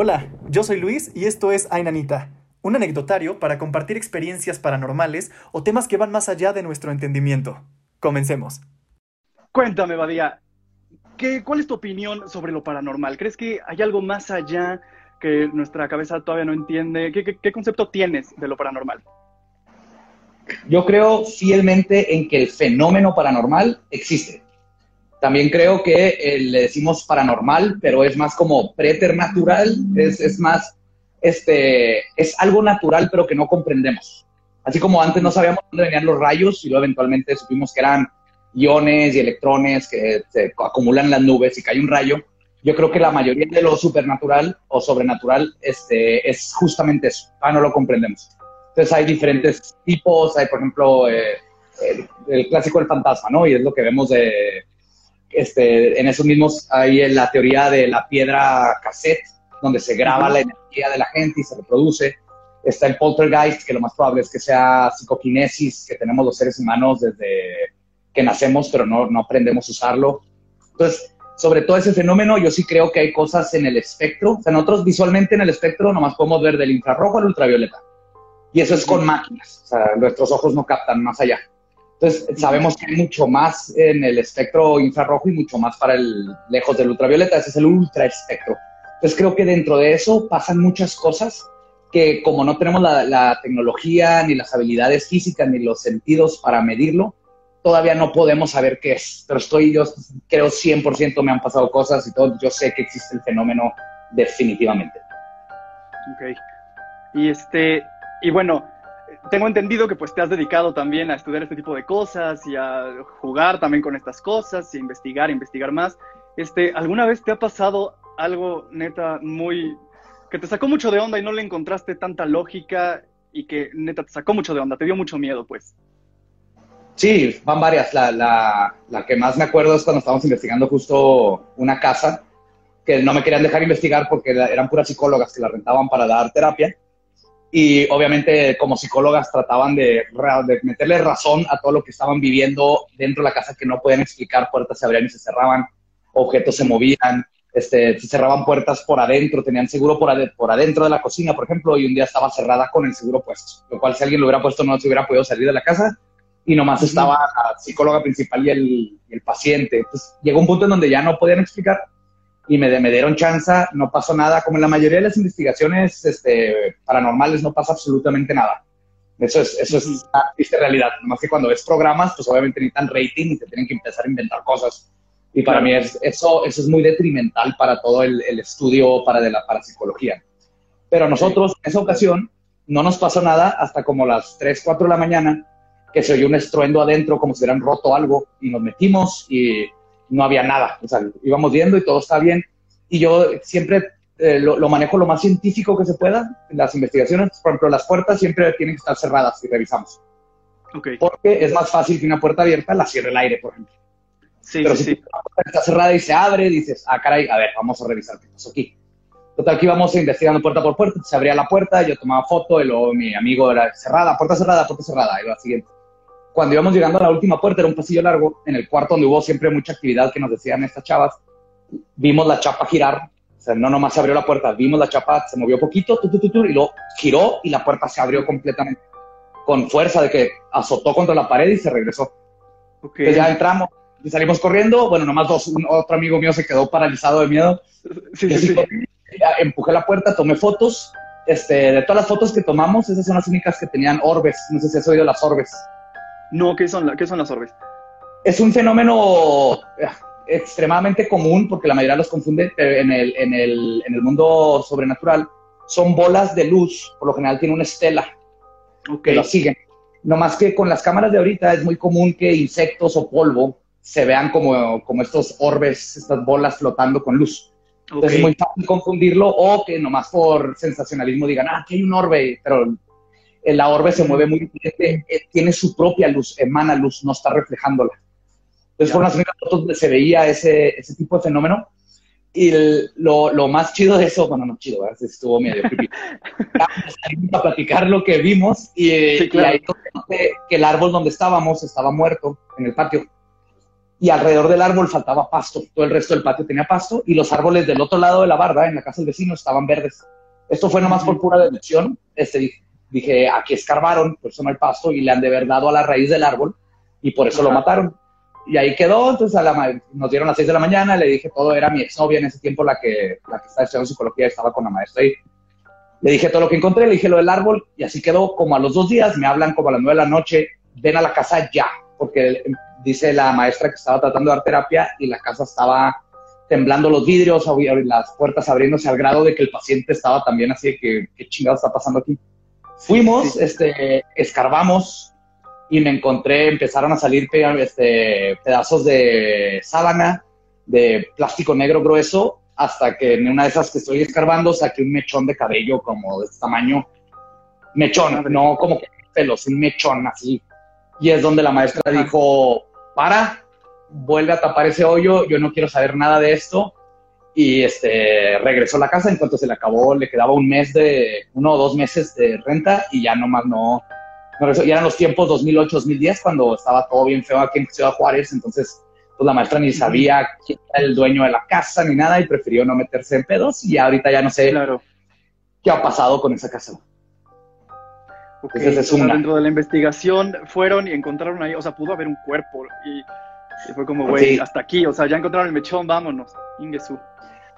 Hola, yo soy Luis y esto es Ainanita, un anecdotario para compartir experiencias paranormales o temas que van más allá de nuestro entendimiento. Comencemos. Cuéntame, Badía, ¿qué, ¿cuál es tu opinión sobre lo paranormal? ¿Crees que hay algo más allá que nuestra cabeza todavía no entiende? ¿Qué, qué, qué concepto tienes de lo paranormal? Yo creo fielmente en que el fenómeno paranormal existe. También creo que eh, le decimos paranormal, pero es más como preternatural, es, es más, este, es algo natural, pero que no comprendemos. Así como antes no sabíamos dónde venían los rayos y luego eventualmente supimos que eran iones y electrones que se acumulan en las nubes y cae un rayo. Yo creo que la mayoría de lo supernatural o sobrenatural este, es justamente eso. Ah, no lo comprendemos. Entonces hay diferentes tipos, hay por ejemplo eh, el, el, clásico del fantasma, ¿no? Y es lo que vemos de, este, en esos mismos hay la teoría de la piedra cassette, donde se graba la energía de la gente y se reproduce. Está el poltergeist, que lo más probable es que sea psicoquinesis que tenemos los seres humanos desde que nacemos, pero no, no aprendemos a usarlo. Entonces, sobre todo ese fenómeno, yo sí creo que hay cosas en el espectro. O sea, nosotros visualmente en el espectro nomás podemos ver del infrarrojo al ultravioleta. Y eso es con máquinas. O sea, nuestros ojos no captan más allá. Entonces, sabemos que hay mucho más en el espectro infrarrojo y mucho más para el lejos del ultravioleta. Ese es el ultra espectro. Entonces, creo que dentro de eso pasan muchas cosas que como no tenemos la, la tecnología, ni las habilidades físicas, ni los sentidos para medirlo, todavía no podemos saber qué es. Pero estoy, yo creo 100% me han pasado cosas y todo. Yo sé que existe el fenómeno definitivamente. Ok. Y este, y bueno, tengo entendido que pues te has dedicado también a estudiar este tipo de cosas y a jugar también con estas cosas y investigar, investigar más. Este, ¿alguna vez te ha pasado algo neta muy que te sacó mucho de onda y no le encontraste tanta lógica y que neta te sacó mucho de onda, te dio mucho miedo, pues? Sí, van varias. La, la, la que más me acuerdo es cuando estábamos investigando justo una casa que no me querían dejar investigar porque eran puras psicólogas que la rentaban para dar terapia y obviamente como psicólogas trataban de, de, meterle razón a todo lo que estaban viviendo dentro de la casa que no podían explicar, puertas se abrían y se cerraban, objetos se movían, este, se cerraban puertas por adentro, tenían seguro por, ad por adentro de la cocina, por ejemplo, y un día estaba cerrada con el seguro puesto, lo cual si alguien lo hubiera puesto no se hubiera podido salir de la casa y nomás estaba la psicóloga principal y el, y el paciente. Entonces llegó un punto en donde ya no podían explicar y me, me, dieron chance, no pasó nada. Como en la mayoría de las investigaciones este, paranormales no pasa absolutamente nada. Eso es, eso es una triste realidad. Más que cuando ves programas, pues obviamente necesitan rating y se tienen que empezar a inventar cosas. Y para mí es, eso, eso es muy detrimental para todo el, el estudio para de la parapsicología. Pero a nosotros, en esa ocasión, no nos pasó nada hasta como las 3, 4 de la mañana, que se oyó un estruendo adentro, como si hubieran roto algo, y nos metimos y no había nada. O sea, íbamos viendo y todo está bien. Y yo siempre eh, lo, lo, manejo lo más científico que se pueda en las investigaciones. Por ejemplo, las puertas siempre tienen que estar cerradas y revisamos. Okay. Porque es más fácil que una puerta abierta la cierre el aire, por ejemplo. Sí, Pero sí, si sí. la puerta está cerrada y se abre, dices, ah, caray, a ver, vamos a revisar qué pasó aquí. Total, que íbamos investigando puerta por puerta, se abría la puerta, yo tomaba foto, y luego mi amigo era cerrada, puerta cerrada, puerta cerrada, y la siguiente cuando íbamos llegando a la última puerta, era un pasillo largo, en el cuarto donde hubo siempre mucha actividad que nos decían estas chavas, vimos la chapa girar, o sea, no nomás se abrió la puerta, vimos la chapa, se movió poquito, tu, tu, tu, y luego giró y la puerta se abrió completamente, con fuerza de que azotó contra la pared y se regresó. Okay. Entonces ya entramos y salimos corriendo, bueno, nomás dos, un, otro amigo mío se quedó paralizado de miedo. Sí, sí, sí. Empujé la puerta, tomé fotos, este, de todas las fotos que tomamos, esas son las únicas que tenían orbes, no sé si has oído las orbes. No, ¿qué son, ¿qué son las orbes? Es un fenómeno eh, extremadamente común porque la mayoría los confunde en el, en, el, en el mundo sobrenatural. Son bolas de luz, por lo general tiene una estela okay. que lo siguen. No más que con las cámaras de ahorita es muy común que insectos o polvo se vean como, como estos orbes, estas bolas flotando con luz. Entonces okay. es muy fácil confundirlo o que nomás por sensacionalismo digan, ah, aquí hay un orbe, pero la orbe se mueve muy diferente, tiene su propia luz, emana luz, no está reflejándola. Entonces, fueron las únicas fotos donde se veía ese, ese tipo de fenómeno. Y el, lo, lo, más chido de eso, bueno, no chido, ¿verdad? estuvo medio creepy. Salimos a platicar lo que vimos y, sí, claro. y ahí que el árbol donde estábamos estaba muerto en el patio. y alrededor del árbol faltaba pasto. Todo el resto del patio tenía pasto y los árboles del otro lado de la barda, en la casa del vecino, estaban verdes. Esto fue nomás por pura deducción. Este, dije, aquí escarbaron, por eso no hay pasto, y le han de haber dado a la raíz del árbol y por eso lo mataron. Y ahí quedó, entonces a la, nos dieron las 6 de la mañana, le dije todo, era mi exnovia en ese tiempo la que, la que estaba estudiando psicología, estaba con la maestra ahí. Le dije todo lo que encontré, le dije lo del árbol y así quedó. Como a los dos días me hablan como a las 9 de la noche, ven a la casa ya, porque dice la maestra que estaba tratando de dar terapia y la casa estaba temblando los vidrios, las puertas abriéndose al grado de que el paciente estaba también así de que, ¿qué chingado está pasando aquí? Fuimos, este, escarbamos y me encontré, empezaron a salir este, pedazos de sábana, de plástico negro grueso, hasta que en una de esas que estoy escarbando saqué un mechón de cabello como de este tamaño. Mechón, no como que pelos, un mechón así. Y es donde la maestra dijo, para, vuelve a tapar ese hoyo, yo no quiero saber nada de esto. Y este, regresó a la casa, en cuanto se le acabó, le quedaba un mes de, uno o dos meses de renta y ya nomás no, no Ya eran los tiempos 2008-2010 cuando estaba todo bien feo aquí en Ciudad Juárez, entonces pues la maestra ni sabía quién era el dueño de la casa ni nada y prefirió no meterse en pedos. Y ahorita ya no sé claro. qué ha pasado con esa casa. Okay, es Dentro de la investigación fueron y encontraron ahí, o sea, pudo haber un cuerpo y, fue como, güey, hasta aquí, o sea, ya encontraron el mechón, vámonos, Ingesu.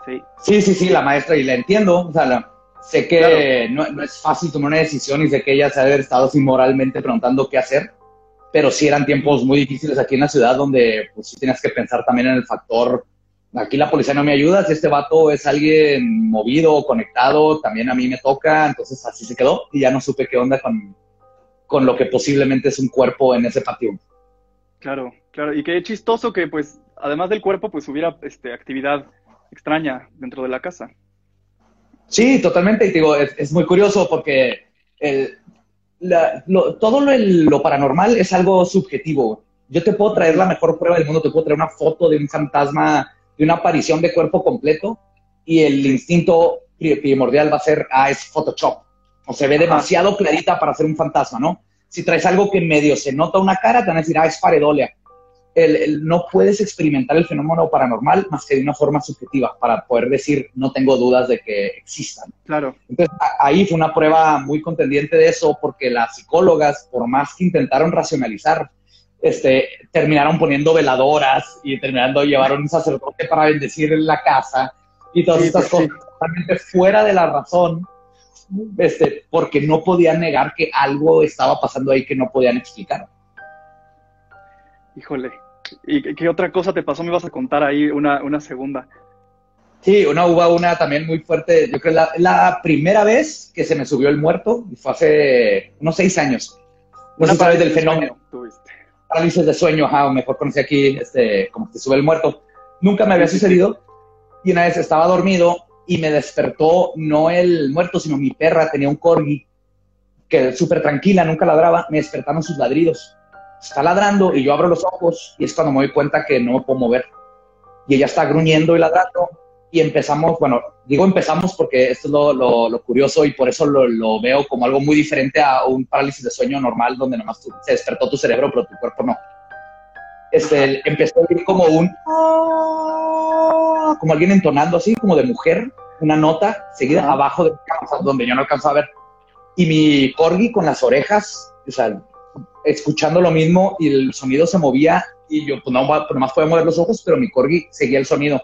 Sí. sí, sí, sí, la maestra, y la entiendo, o sea, sé que no, es fácil tomar una decisión y sé que ella se ha haber estado inmoralmente preguntando qué hacer, pero sí eran tiempos muy difíciles aquí en la ciudad donde pues sí tienes que pensar también en el factor aquí la policía no me ayuda, si este vato es alguien movido o conectado, también a mí me toca, entonces así se quedó y ya no supe qué onda con, con lo que posiblemente es un cuerpo en ese patio. Claro, claro, y qué chistoso que pues además del cuerpo pues hubiera este, actividad extraña dentro de la casa. Sí, totalmente, y digo, es, muy curioso porque el, todo lo, lo paranormal es algo subjetivo. Yo te puedo traer la mejor prueba del mundo, te puedo traer una foto de un fantasma de una aparición de cuerpo completo y el instinto primordial va a ser, ah, es Photoshop. O se ve demasiado clarita para ser un fantasma, ¿no? Si traes algo que medio se nota una cara, te van a decir, ah, es paredolia. El, no puedes experimentar el fenómeno paranormal más que de una forma subjetiva para poder decir, no tengo dudas de que existan. Claro. Entonces, ahí fue una prueba muy contendiente de eso, porque las psicólogas, por más que intentaron racionalizar, este, terminaron poniendo veladoras y terminando llevar un sacerdote para bendecir la casa y todas estas cosas totalmente fuera de la razón, este, porque no podían negar que algo estaba pasando ahí que no podían explicar. Híjole, ¿y qué otra cosa te pasó? Me ibas a contar ahí una, una segunda. Sí, una hubo una también muy fuerte. Yo creo la, la primera vez que se me subió el muerto fue hace unos seis años. No sé del fenómeno parálisis de sueño, o mejor conocí aquí, este, como que sube el muerto. Nunca me había sucedido y una vez estaba dormido y me despertó no el muerto, sino mi perra, tenía un corgi que súper tranquila, nunca ladraba, me despertaron sus ladridos. Está ladrando y yo abro los ojos y es cuando me doy cuenta que no me puedo mover. Y ella está gruñendo y ladrando y empezamos, bueno, digo empezamos porque esto es lo, lo, curioso y por eso lo, lo, veo como algo muy diferente a un parálisis de sueño normal donde nomás se despertó tu cerebro pero tu cuerpo no. Este, empezó a oír como un, como alguien entonando así, como de mujer, una nota seguida abajo de donde yo no alcanzaba a ver. Y mi corgi con las orejas, o sea, escuchando lo mismo y el sonido se movía y yo pues no, pues, nomás podía mover los ojos, pero mi corgi seguía el sonido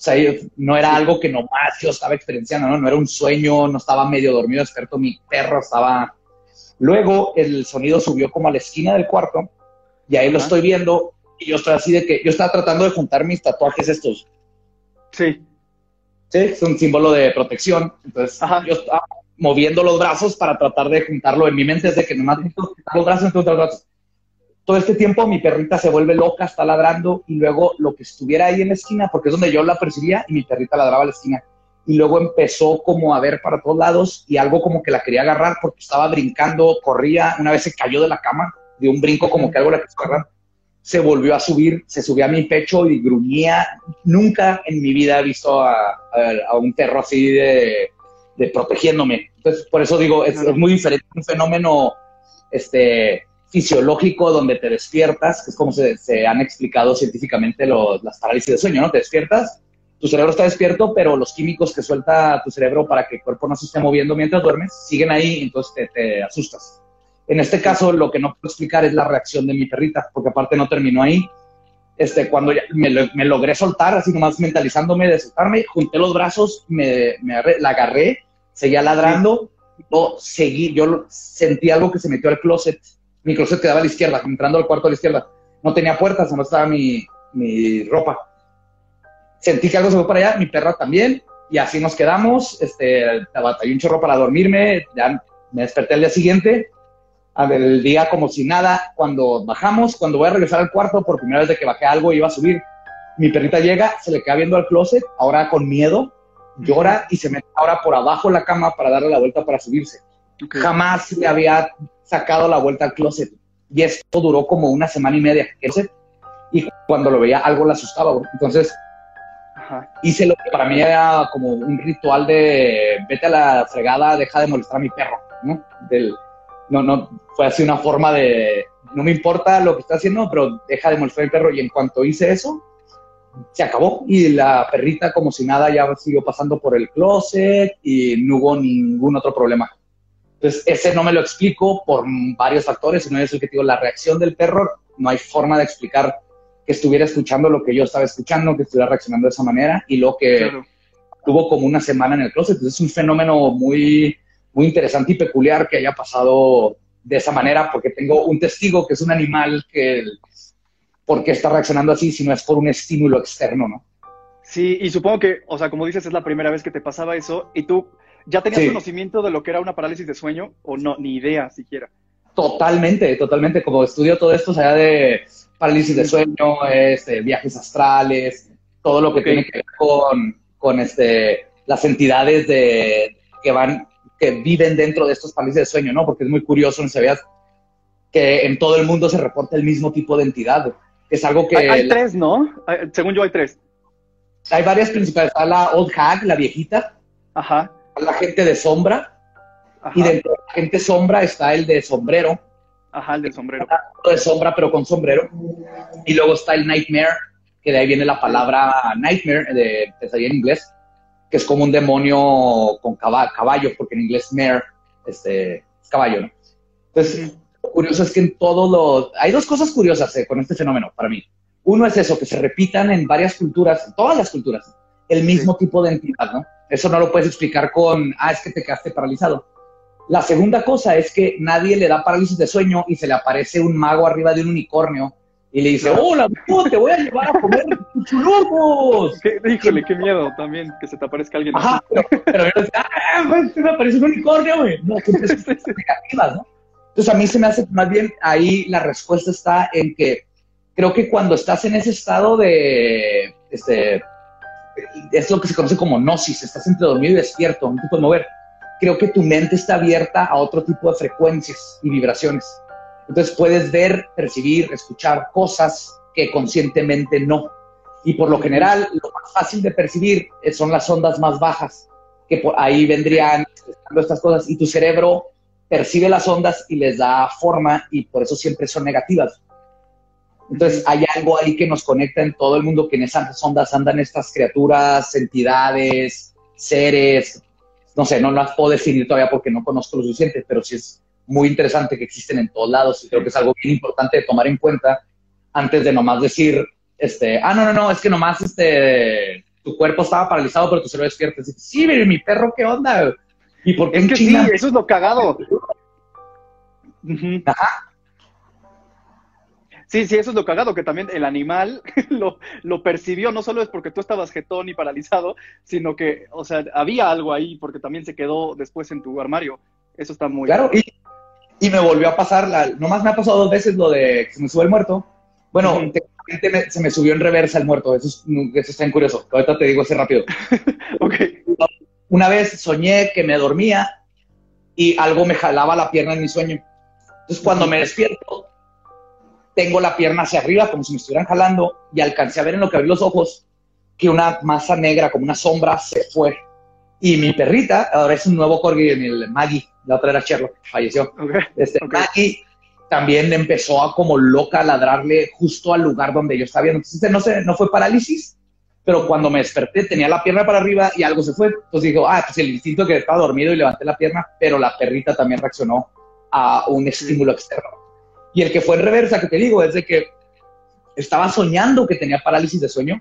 o sea, no era algo que nomás yo estaba experienciando, ¿no? No era un sueño, no estaba medio dormido, despierto, mi perro estaba... Luego el sonido subió como a la esquina del cuarto y ahí lo estoy viendo y yo estoy así de que yo estaba tratando de juntar mis tatuajes estos. Sí. Sí, es un símbolo de protección. Entonces yo estaba moviendo los brazos para tratar de juntarlo en mi mente es de que nomás los brazos entre los brazos todo este tiempo mi perrita se vuelve loca, está ladrando y luego lo que estuviera ahí en la esquina, porque es donde yo la percibía y mi perrita ladraba a la esquina. Y luego empezó como a ver para todos lados y algo como que la quería agarrar porque estaba brincando, corría, una vez se cayó de la cama, de un brinco como que algo la quiso agarrar. Se volvió a subir, se subió a mi pecho y gruñía. Nunca en mi vida he visto a, un perro así de, protegiéndome. Entonces, por eso digo, es, es muy diferente un fenómeno este, fisiológico donde te despiertas, que es como se, se han explicado científicamente los, las parálisis de sueño, ¿no? Te despiertas, tu cerebro está despierto, pero los químicos que suelta tu cerebro para que el cuerpo no se esté moviendo mientras duermes siguen ahí, entonces te, te asustas. En este caso, lo que no puedo explicar es la reacción de mi perrita, porque aparte no terminó ahí. Este, cuando ya me, me, logré soltar, así nomás mentalizándome de soltarme, junté los brazos, me, me la agarré, seguía ladrando, yo seguí, yo sentí algo que se metió al closet. Mi closet quedaba a la izquierda, entrando al cuarto a la izquierda. No tenía puertas, no estaba mi, ropa. Sentí que algo se fue para allá, mi perra también, y así nos quedamos. Este, batallé un chorro para dormirme, ya me desperté al día siguiente, el día como si nada. Cuando bajamos, cuando voy a regresar al cuarto, por primera vez de que bajé algo, iba a subir. Mi perrita llega, se le queda viendo al closet, ahora con miedo, llora y se mete ahora por abajo de la cama para darle la vuelta para subirse. Okay. Jamás le había sacado la vuelta al closet. Y esto duró como una semana y media. Y cuando lo veía, algo le asustaba. Entonces, Ajá. hice lo que para mí era como un ritual de vete a la fregada, deja de molestar a mi perro. ¿no? Del, no, no, fue así una forma de, no me importa lo que está haciendo, pero deja de molestar a mi perro. Y en cuanto hice eso, se acabó y la perrita como si nada ya siguió pasando por el closet y no hubo ningún otro problema. Entonces, ese no me lo explico por varios factores. Uno es el que digo, la reacción del perro, no hay forma de explicar que estuviera escuchando lo que yo estaba escuchando, que estuviera reaccionando de esa manera y lo que claro. tuvo como una semana en el closet. Entonces, es un fenómeno muy, muy interesante y peculiar que haya pasado de esa manera porque tengo un testigo que es un animal que por qué está reaccionando así si no es por un estímulo externo, ¿no? Sí, y supongo que, o sea, como dices, es la primera vez que te pasaba eso y tú ya tenías sí. conocimiento de lo que era una parálisis de sueño o no, ni idea siquiera. Totalmente, totalmente. Como estudio todo esto, o sea, de parálisis de sueño, este, viajes astrales, todo lo que okay. tiene que ver con, con este, las entidades de, que van, que viven dentro de estos parálisis de sueño, ¿no? Porque es muy curioso, no sabías que en todo el mundo se reporta el mismo tipo de entidad. Es algo que... Hay, hay tres, ¿no? Hay, según yo hay tres. Hay varias principales. Está la Old Hag, la viejita. Ajá. La gente de sombra. Ajá. Y dentro de la gente sombra está el de sombrero. Ajá, el del sombrero. De sombra, pero con sombrero. Y luego está el Nightmare, que de ahí viene la palabra Nightmare, de pesadilla en inglés, que es como un demonio con caballo, porque en inglés mare este, es caballo, ¿no? Entonces, lo curioso es que en todos los... Hay dos cosas curiosas eh, con este fenómeno para mí. Uno es eso, que se repitan en varias culturas, en todas las culturas, el mismo sí. tipo de entidad, ¿no? Eso no lo puedes explicar con, ah, es que te quedaste paralizado. La segunda cosa es que nadie le da parálisis de sueño y se le aparece un mago arriba de un unicornio y le dice, hola, te voy a llevar a comer chulurros. Híjole, qué miedo también que se te aparezca alguien Ajá, así. pero, pero ah, pues, me aparece un unicornio, güey. No, que es negativas, ¿no? Entonces a mí se me hace más bien ahí la respuesta está en que creo que cuando estás en ese estado de, este, es lo que se conoce como gnosis, estás entre dormido y despierto, no te puedes mover. Creo que tu mente está abierta a otro tipo de frecuencias y vibraciones. Entonces puedes ver, percibir, escuchar cosas que conscientemente no. Y por lo general, lo más fácil de percibir son las ondas más bajas, que por ahí vendrían estas cosas. Y tu cerebro percibe las ondas y les da forma y por eso siempre son negativas. Entonces hay algo ahí que nos conecta en todo el mundo, que en esas ondas andan estas criaturas, entidades, seres, no sé, no las puedo definir todavía porque no conozco lo suficiente, pero sí es muy interesante que existen en todos lados y creo que es algo bien importante de tomar en cuenta antes de nomás decir, este, ah, no, no, no, es que nomás este, tu cuerpo estaba paralizado, pero tu cerebro despierta. Sí, mi, mi perro, ¿qué onda? ¿Y por qué es que China? sí, eso es lo cagado. Uh -huh. Ajá. Sí, sí, eso es lo cagado, que también el animal lo, lo, percibió, no solo es porque tú estabas jetón y paralizado, sino que, o sea, había algo ahí porque también se quedó después en tu armario. Eso está muy... Claro, y, y me volvió a pasar, la, nomás me ha pasado dos veces lo de que se me sube el muerto. Bueno, uh -huh. me, se me subió en reversa el muerto, eso, es, eso está bien curioso, ahorita te digo así rápido. ok. Una vez soñé que me dormía y algo me jalaba la pierna en mi sueño. Entonces, cuando me despierto, tengo la pierna hacia arriba, como si me estuvieran jalando, y alcancé a ver en lo que abrí los ojos que una masa negra, como una sombra, se fue. Y mi perrita, ahora es un nuevo corgi, el Maggie, la otra era Sherlock, falleció. Okay. Este, okay. Maggie también empezó a como loca a ladrarle justo al lugar donde yo estaba viendo. Entonces, no, sé, no fue parálisis, pero cuando me desperté tenía la pierna para arriba y algo se fue. Entonces digo, ah, pues el instinto que estaba dormido y levanté la pierna, pero la perrita también reaccionó a un estímulo externo. Y el que fue en reversa, que te digo, es de que estaba soñando que tenía parálisis de sueño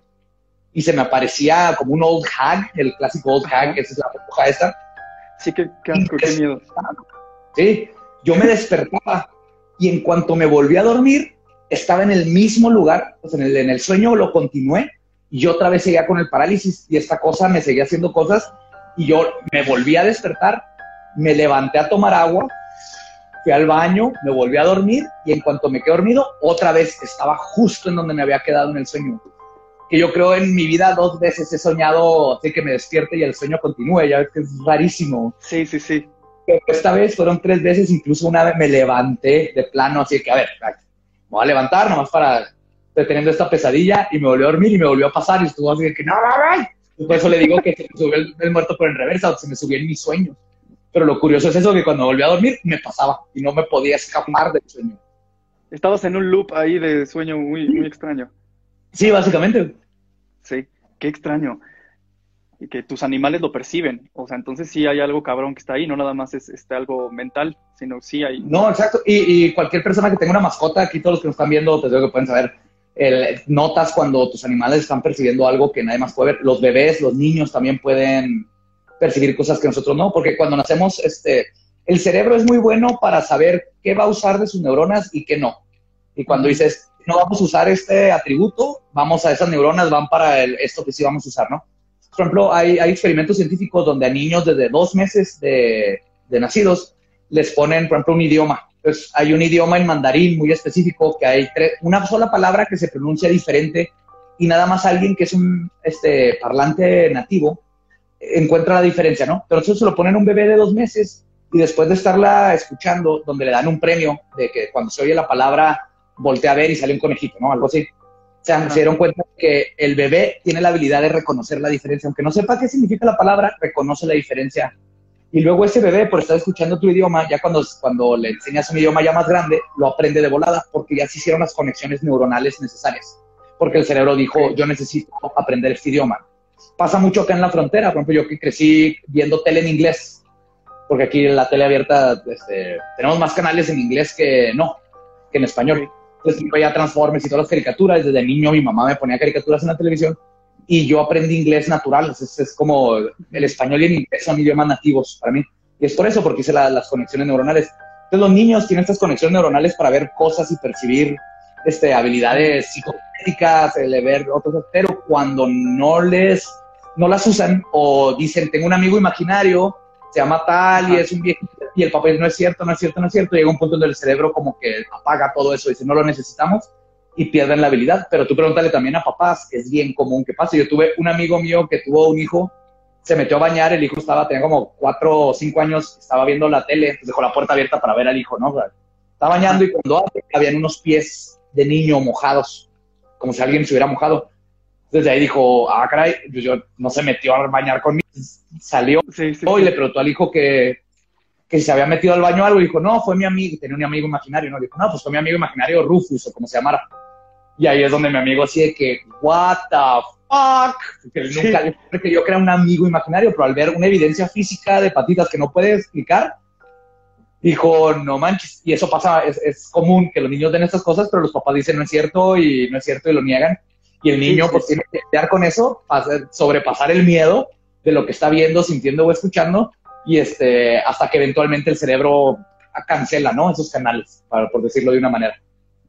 y se me aparecía como un old hag, el clásico old hag, que es la hoja esta. Sí, qué, qué asco, qué miedo. Sí, yo me despertaba y en cuanto me volví a dormir, estaba en el mismo lugar, pues en el, en el sueño lo continué y yo otra vez seguía con el parálisis y esta cosa me seguía haciendo cosas y yo me volví a despertar, me levanté a tomar agua, fui al baño, me volví a dormir y en cuanto me quedé dormido, otra vez estaba justo en donde me había quedado en el sueño. Que yo creo en mi vida dos veces he soñado así que me despierte y el sueño continúe, ya ves que es rarísimo. Sí, sí, sí. Pero esta vez fueron tres veces, incluso una vez me levanté de plano, así que a ver, me voy a levantar nomás para teniendo esta pesadilla y me volvió a dormir y me volvió a pasar y estuvo así de que no, no, no. Por eso le digo que se me subió el, muerto por en reversa o se me subió en mis sueños. Pero lo curioso es eso, que cuando volví a dormir me pasaba y no me podía escapar del sueño. Estabas en un loop ahí de sueño muy, muy extraño. Sí, básicamente. Sí, qué extraño. Y que tus animales lo perciben. O sea, entonces sí hay algo cabrón que está ahí, no nada más es este, algo mental, sino sí hay. No, exacto. Y, y, cualquier persona que tenga una mascota, aquí todos los que nos están viendo, te digo que pueden saber, notas cuando tus animales están percibiendo algo que nadie más puede ver. Los bebés, los niños también pueden percibir cosas que nosotros no, porque cuando nacemos, este, el cerebro es muy bueno para saber qué va a usar de sus neuronas y qué no. Y cuando dices, no vamos a usar este atributo, vamos a esas neuronas, van para el, esto que sí vamos a usar, ¿no? Por ejemplo, hay, hay experimentos científicos donde a niños desde dos meses de, de nacidos les ponen, por ejemplo, un idioma pues hay un idioma en mandarín muy específico que hay una sola palabra que se pronuncia diferente y nada más alguien que es un este, parlante nativo encuentra la diferencia, ¿no? Pero eso se lo ponen a un bebé de dos meses y después de estarla escuchando, donde le dan un premio de que cuando se oye la palabra voltea a ver y sale un conejito, ¿no? Algo así. O sea, se dieron cuenta que el bebé tiene la habilidad de reconocer la diferencia. Aunque no sepa qué significa la palabra, reconoce la diferencia y luego ese bebé, por estar escuchando tu idioma, ya cuando, cuando le enseñas un idioma ya más grande, lo aprende de volada, porque ya se hicieron las conexiones neuronales necesarias. Porque el cerebro dijo, yo necesito aprender este idioma. Pasa mucho acá en la frontera, por ejemplo, yo que crecí viendo tele en inglés, porque aquí en la tele abierta este, tenemos más canales en inglés que no, que en español. Entonces, yo veía Transformers y todas las caricaturas. Desde niño mi mamá me ponía caricaturas en la televisión y yo aprendí inglés natural. Es, es como el español y el inglés son idiomas nativos para mí. Y es por eso, porque hice las conexiones neuronales. Entonces los niños tienen estas conexiones neuronales para ver cosas y percibir este, habilidades psicotécnicas, el ver otros, pero cuando no les, no las usan o dicen, tengo un amigo imaginario, se llama tal y es un viejo, y el papel no es cierto, no es cierto, no es cierto, llega un punto donde el cerebro como que apaga todo eso y dice, no lo necesitamos, y pierden la habilidad. Pero tú pregúntale también a papás, es bien común que pase. Yo tuve un amigo mío que tuvo un hijo, se metió a bañar, el hijo estaba, tenía como cuatro o cinco años, estaba viendo la tele, pues dejó la puerta abierta para ver al hijo, ¿no? Estaba bañando y cuando habían unos pies de niño mojados, como si alguien se hubiera mojado. Entonces ahí dijo, ah, caray, pues yo no se metió a bañar conmigo. Salió y le preguntó al hijo que, que se había metido al baño algo y dijo, no, fue mi amigo, tenía un amigo imaginario, ¿no? Dijo, no, pues fue mi amigo imaginario Rufus o como se llamara. Y ahí es donde mi amigo así de que, what the fuck, porque nunca que yo crea un amigo imaginario, pero al ver una evidencia física de patitas que no puede explicar, dijo, no manches, y eso pasa, es, es, común que los niños den estas cosas, pero los papás dicen no es cierto y no es cierto y lo niegan. Y el niño pues tiene que lidiar con eso, sobrepasar el miedo de lo que está viendo, sintiendo o escuchando, y este, hasta que eventualmente el cerebro cancela, ¿no? Esos canales, para, por decirlo de una manera.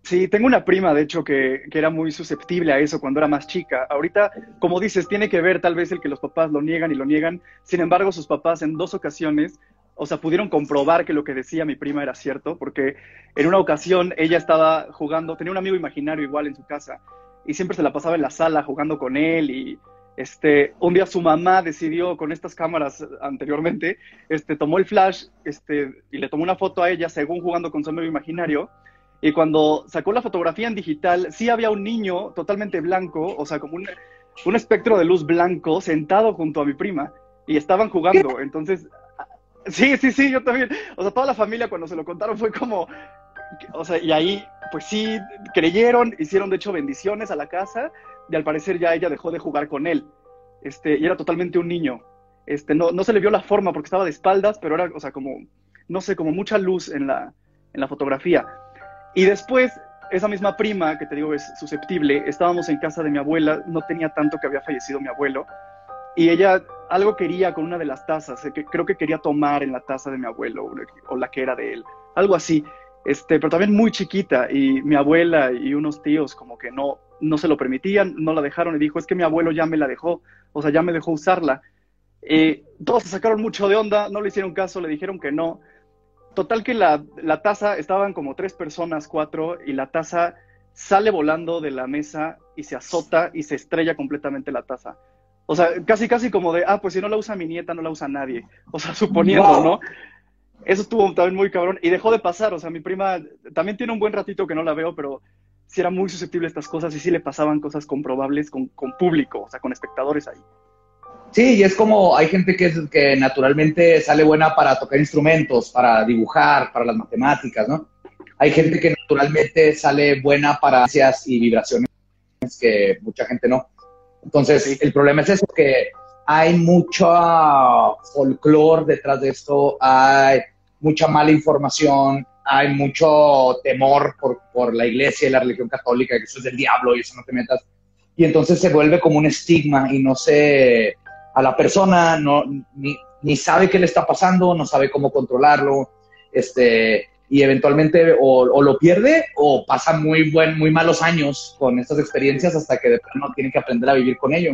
Sí, tengo una prima, de hecho, que, era muy susceptible a eso cuando era más chica. Ahorita, como dices, tiene que ver tal vez el que los papás lo niegan y lo niegan. Sin embargo, sus papás en dos ocasiones, o sea, pudieron comprobar que lo que decía mi prima era cierto, porque en una ocasión ella estaba jugando, tenía un amigo imaginario igual en su casa, y siempre se la pasaba en la sala jugando con él y este, un día su mamá decidió con estas cámaras anteriormente, este, tomó el flash este, y le tomó una foto a ella según jugando con su amigo imaginario y cuando sacó la fotografía en digital, sí había un niño totalmente blanco, o sea, como un, un espectro de luz blanco sentado junto a mi prima y estaban jugando. Entonces, sí, sí, sí, yo también. O sea, toda la familia cuando se lo contaron fue como, o sea, y ahí, pues sí, creyeron, hicieron de hecho bendiciones a la casa, y al parecer ya ella dejó de jugar con él. Este, y era totalmente un niño. Este, no, no se le vio la forma porque estaba de espaldas, pero era, o sea, como, no sé, como mucha luz en la, en la fotografía. Y después, esa misma prima, que te digo es susceptible, estábamos en casa de mi abuela, no tenía tanto que había fallecido mi abuelo, y ella algo quería con una de las tazas, que creo que quería tomar en la taza de mi abuelo o la que era de él, algo así. Este, pero también muy chiquita y mi abuela y unos tíos como que no, no se lo permitían, no la dejaron y dijo, es que mi abuelo ya me la dejó, o sea, ya me dejó usarla. Eh, todos se sacaron mucho de onda, no le hicieron caso, le dijeron que no. Total que la, la taza, estaban como tres personas, cuatro, y la taza sale volando de la mesa y se azota y se estrella completamente la taza. O sea, casi, casi como de, ah, pues si no la usa mi nieta, no la usa nadie. O sea, suponiendo, ¿no? Eso estuvo también muy cabrón. Y dejó de pasar. O sea, mi prima también tiene un buen ratito que no la veo, pero sí era muy susceptible a estas cosas y sí le pasaban cosas comprobables con, con público, o sea, con espectadores ahí. Sí, y es como hay gente que, que naturalmente sale buena para tocar instrumentos, para dibujar, para las matemáticas, ¿no? Hay gente que naturalmente sale buena para ansias y vibraciones que mucha gente no. Entonces, el problema es eso, que hay mucho folclore detrás de esto, hay mucha mala información, hay mucho temor por, por la iglesia y la religión católica, que eso es del diablo y eso no te metas. Y entonces se vuelve como un estigma y no se, a la persona no, ni, ni sabe qué le está pasando, no sabe cómo controlarlo, este, y eventualmente o, o, lo pierde o pasa muy, buen, muy malos años con estas experiencias hasta que de plano tiene que aprender a vivir con ello.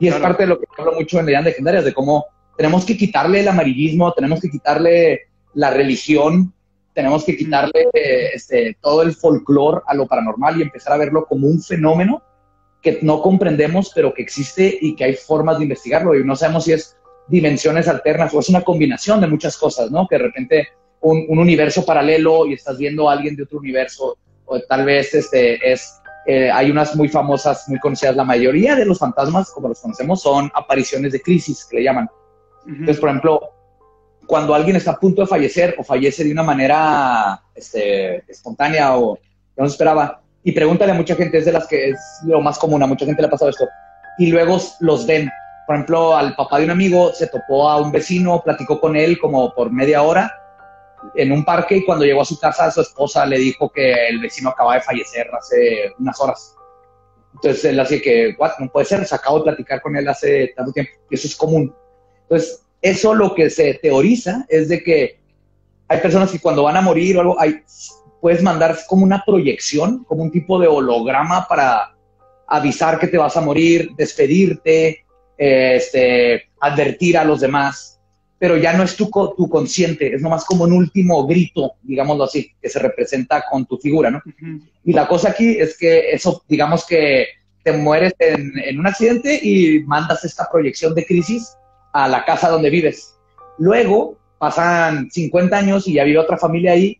Y es parte de lo que hablo mucho en Leyendas Legendarias, de cómo tenemos que quitarle el amarillismo, tenemos que quitarle la religión tenemos que quitarle este, todo el folclore a lo paranormal y empezar a verlo como un fenómeno que no comprendemos, pero que existe y que hay formas de investigarlo. Y no sabemos si es dimensiones alternas o es una combinación de muchas cosas, ¿no? Que de repente un, un universo paralelo y estás viendo a alguien de otro universo, o tal vez este, es, eh, hay unas muy famosas, muy conocidas. La mayoría de los fantasmas, como los conocemos, son apariciones de crisis, que le llaman. Entonces, por ejemplo, cuando alguien está a punto de fallecer o fallece de una manera este, espontánea o que no se esperaba, y pregúntale a mucha gente, es de las que es lo más común, a mucha gente le ha pasado esto, y luego los ven. Por ejemplo, al papá de un amigo se topó a un vecino, platicó con él como por media hora en un parque y cuando llegó a su casa su esposa le dijo que el vecino acaba de fallecer hace unas horas. Entonces él así que, What? no puede ser, se acabo de platicar con él hace tanto tiempo, y eso es común. Entonces, eso lo que se teoriza es de que hay personas que cuando van a morir o algo, hay, puedes mandar como una proyección, como un tipo de holograma para avisar que te vas a morir, despedirte, este, advertir a los demás, pero ya no es tu, tu consciente, es nomás como un último grito, digámoslo así, que se representa con tu figura, ¿no? Y la cosa aquí es que eso, digamos que te mueres en, en un accidente y mandas esta proyección de crisis a la casa donde vives. Luego pasan 50 años y ya vive otra familia ahí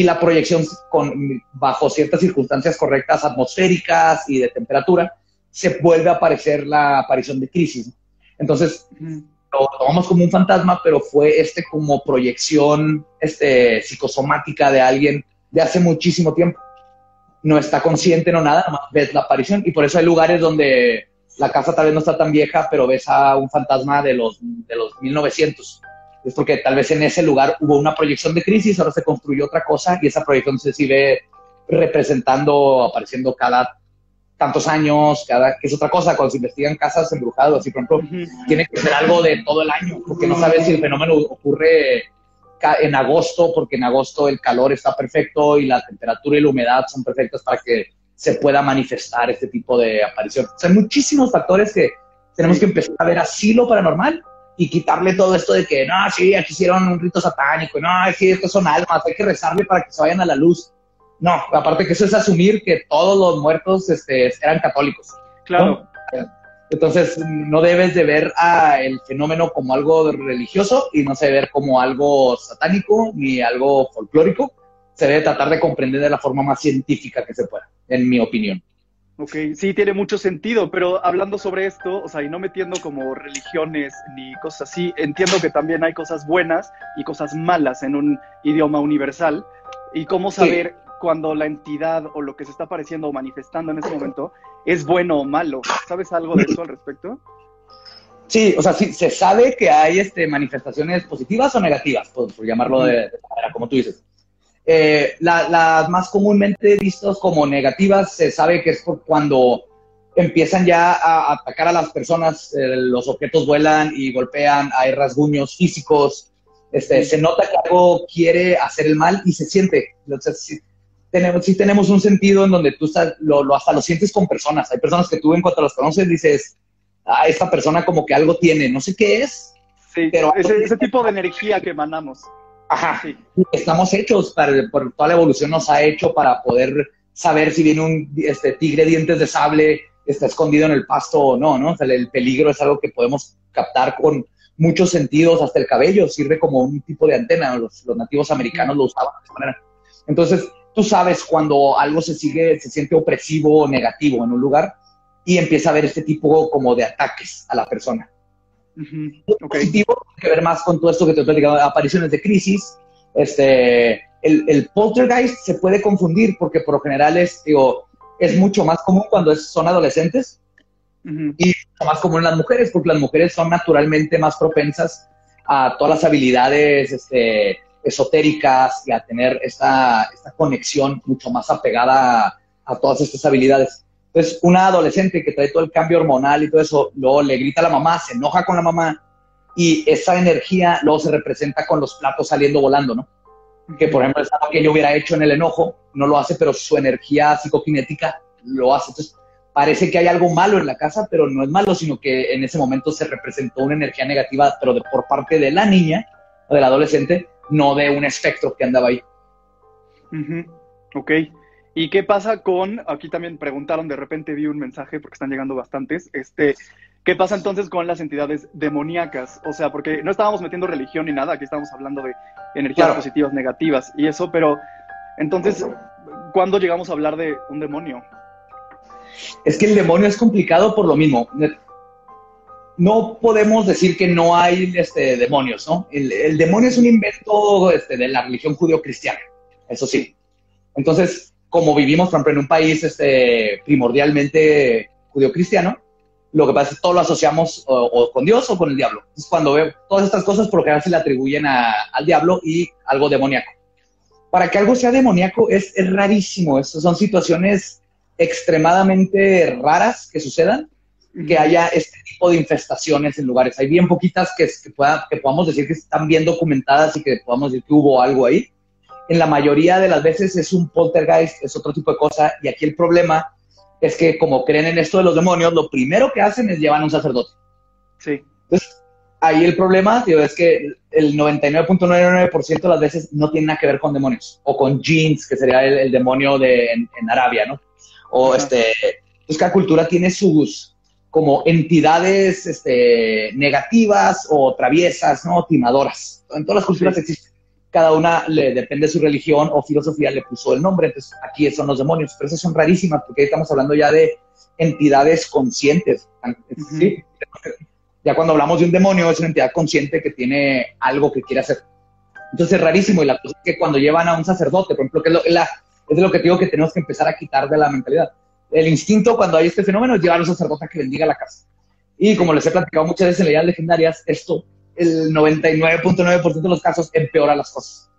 y la proyección con, bajo ciertas circunstancias correctas atmosféricas y de temperatura, se vuelve a aparecer la aparición de crisis. Entonces, lo tomamos como un fantasma, pero fue este como proyección este, psicosomática de alguien de hace muchísimo tiempo. No está consciente, no nada, más ves la aparición y por eso hay lugares donde la casa tal vez no está tan vieja, pero ves a un fantasma de los, de los 1900. Es porque tal vez en ese lugar hubo una proyección de crisis, ahora se construyó otra cosa y esa proyección se sigue representando, apareciendo cada tantos años, cada, que es otra cosa, cuando se investigan casas embrujadas, así por ejemplo, tiene que ser algo de todo el año, porque no sabes si el fenómeno ocurre en agosto, porque en agosto el calor está perfecto y la temperatura y la humedad son perfectas para que se pueda manifestar este tipo de aparición. O sea, hay muchísimos factores que tenemos que empezar a ver así lo paranormal y quitarle todo esto de que, no, sí, aquí hicieron un rito satánico, no, sí, estos son almas, hay que rezarle para que se vayan a la luz. No, aparte que eso es asumir que todos los muertos este, eran católicos. Claro. Entonces, no debes de ver a el fenómeno como algo religioso y no se debe ver como algo satánico ni algo folclórico. Se debe tratar de comprender de la forma más científica que se pueda en mi opinión. Ok, sí, tiene mucho sentido, pero hablando sobre esto, o sea, y no metiendo como religiones ni cosas así, entiendo que también hay cosas buenas y cosas malas en un idioma universal. y cómo saber cuando la entidad o lo que se está apareciendo o manifestando en ese momento es bueno o malo. ¿Sabes algo de eso al respecto? Sí, o sea, sí, se sabe que hay este, manifestaciones positivas o negativas, por, llamarlo de, manera, como tú dices. Eh, las más comúnmente vistas como negativas se sabe que es por cuando empiezan ya a atacar a las personas, eh, los objetos vuelan y golpean, hay rasguños físicos, este, se nota que algo quiere hacer el mal y se siente. Entonces, sí, tenemos, sí tenemos un sentido en donde tú estás, lo, hasta lo sientes con personas. Hay personas que tú en cuanto las conoces dices, ah, esta persona como que algo tiene, no sé qué es. Sí, pero ese, ese tipo de energía que emanamos. Ajá, sí. estamos hechos, para, por toda la evolución nos ha hecho para poder saber si viene un este, tigre dientes de sable, está escondido en el pasto o no, ¿no? O sea, el peligro es algo que podemos captar con muchos sentidos, hasta el cabello sirve como un tipo de antena, los, los nativos americanos lo usaban de esa manera. Entonces, tú sabes cuando algo se sigue, se siente opresivo o negativo en un lugar y empieza a haber este tipo como de ataques a la persona. Positivo tiene que ver más con todo esto que te he platicado, apariciones de crisis. Este, el, el, poltergeist se puede confundir porque por lo general es, digo, es mucho más común cuando son adolescentes y mucho más común en las mujeres porque las mujeres son naturalmente más propensas a todas las habilidades este, esotéricas y a tener esta, esta conexión mucho más apegada a, todas estas habilidades. Entonces, una adolescente que trae todo el cambio hormonal y todo eso, luego le grita a la mamá, se enoja con la mamá y esa energía luego se representa con los platos saliendo volando, ¿no? Que, por ejemplo, es algo que yo hubiera hecho en el enojo, no lo hace, pero su energía psicoquinética lo hace. Entonces, parece que hay algo malo en la casa, pero no es malo, sino que en ese momento se representó una energía negativa, pero por parte de la niña o del adolescente, no de un espectro que andaba ahí. Ok. ¿Y qué pasa con, aquí también preguntaron, de repente vi un mensaje porque están llegando bastantes, este, ¿qué pasa entonces con las entidades demoníacas? O sea, porque no estábamos metiendo religión ni nada, aquí estábamos hablando de energías positivas, negativas y eso, pero entonces, ¿cuándo llegamos a hablar de un demonio? Es que el demonio es complicado por lo mismo no podemos decir que no hay este, demonios, ¿no? El, demonio es un invento este, de la religión judío-cristiana, eso sí. Entonces, como vivimos, por ejemplo, en un país este, primordialmente judío-cristiano, lo que pasa es que todo lo asociamos o, con Dios o con el diablo. Entonces, cuando veo todas estas cosas, por lo general se le atribuyen al diablo y algo demoníaco. Para que algo sea demoníaco es, es rarísimo. Estas son situaciones extremadamente raras que sucedan que haya este tipo de infestaciones en lugares. Hay bien poquitas que, que, pueda, que podamos decir que están bien documentadas y que podamos decir que hubo algo ahí. En la mayoría de las veces es un poltergeist, es otro tipo de cosa, y aquí el problema es que como creen en esto de los demonios, lo primero que hacen es llevar a un sacerdote. Sí. Entonces, ahí el problema tío, es que el 99.99% de las veces no tiene nada que ver con demonios, o con jeans, que sería el, demonio de, en, Arabia, ¿no? O este, pues cada cultura tiene sus, como entidades este, negativas o traviesas, ¿no? Timadoras. En todas las culturas existen. Cada una, le, depende de su religión o filosofía, le puso el nombre. Entonces, aquí son los demonios. Pero esas son rarísimas porque estamos hablando ya de entidades conscientes. ¿sí? Ya cuando hablamos de un demonio, es una entidad consciente que tiene algo que quiere hacer. Entonces, es rarísimo. Y la cosa es que cuando llevan a un sacerdote, por ejemplo, que es, lo, es de lo que digo que tenemos que empezar a quitar de la mentalidad el instinto cuando hay este fenómeno es llevar a un sacerdote a que bendiga la casa. Y como les he platicado muchas veces en leyendas legendarias, esto, el 99.9% de los casos, empeora las cosas.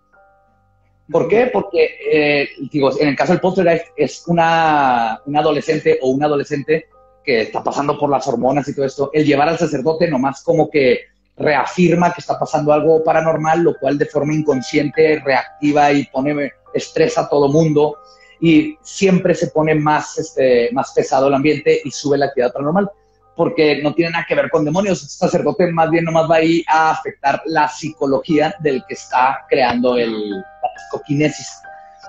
¿Por qué? Porque, eh, digo, en el caso del poltergeist es una, una adolescente o un adolescente que está pasando por las hormonas y todo esto. El llevar al sacerdote nomás como que reafirma que está pasando algo paranormal, lo cual de forma inconsciente reactiva y pone estrés a todo mundo y siempre se pone más, este, más pesado el ambiente y sube la actividad paranormal, porque no tiene nada que ver con demonios. El sacerdote más bien nomás va ahí a afectar la psicología del que está creando el, la psicoquinesis.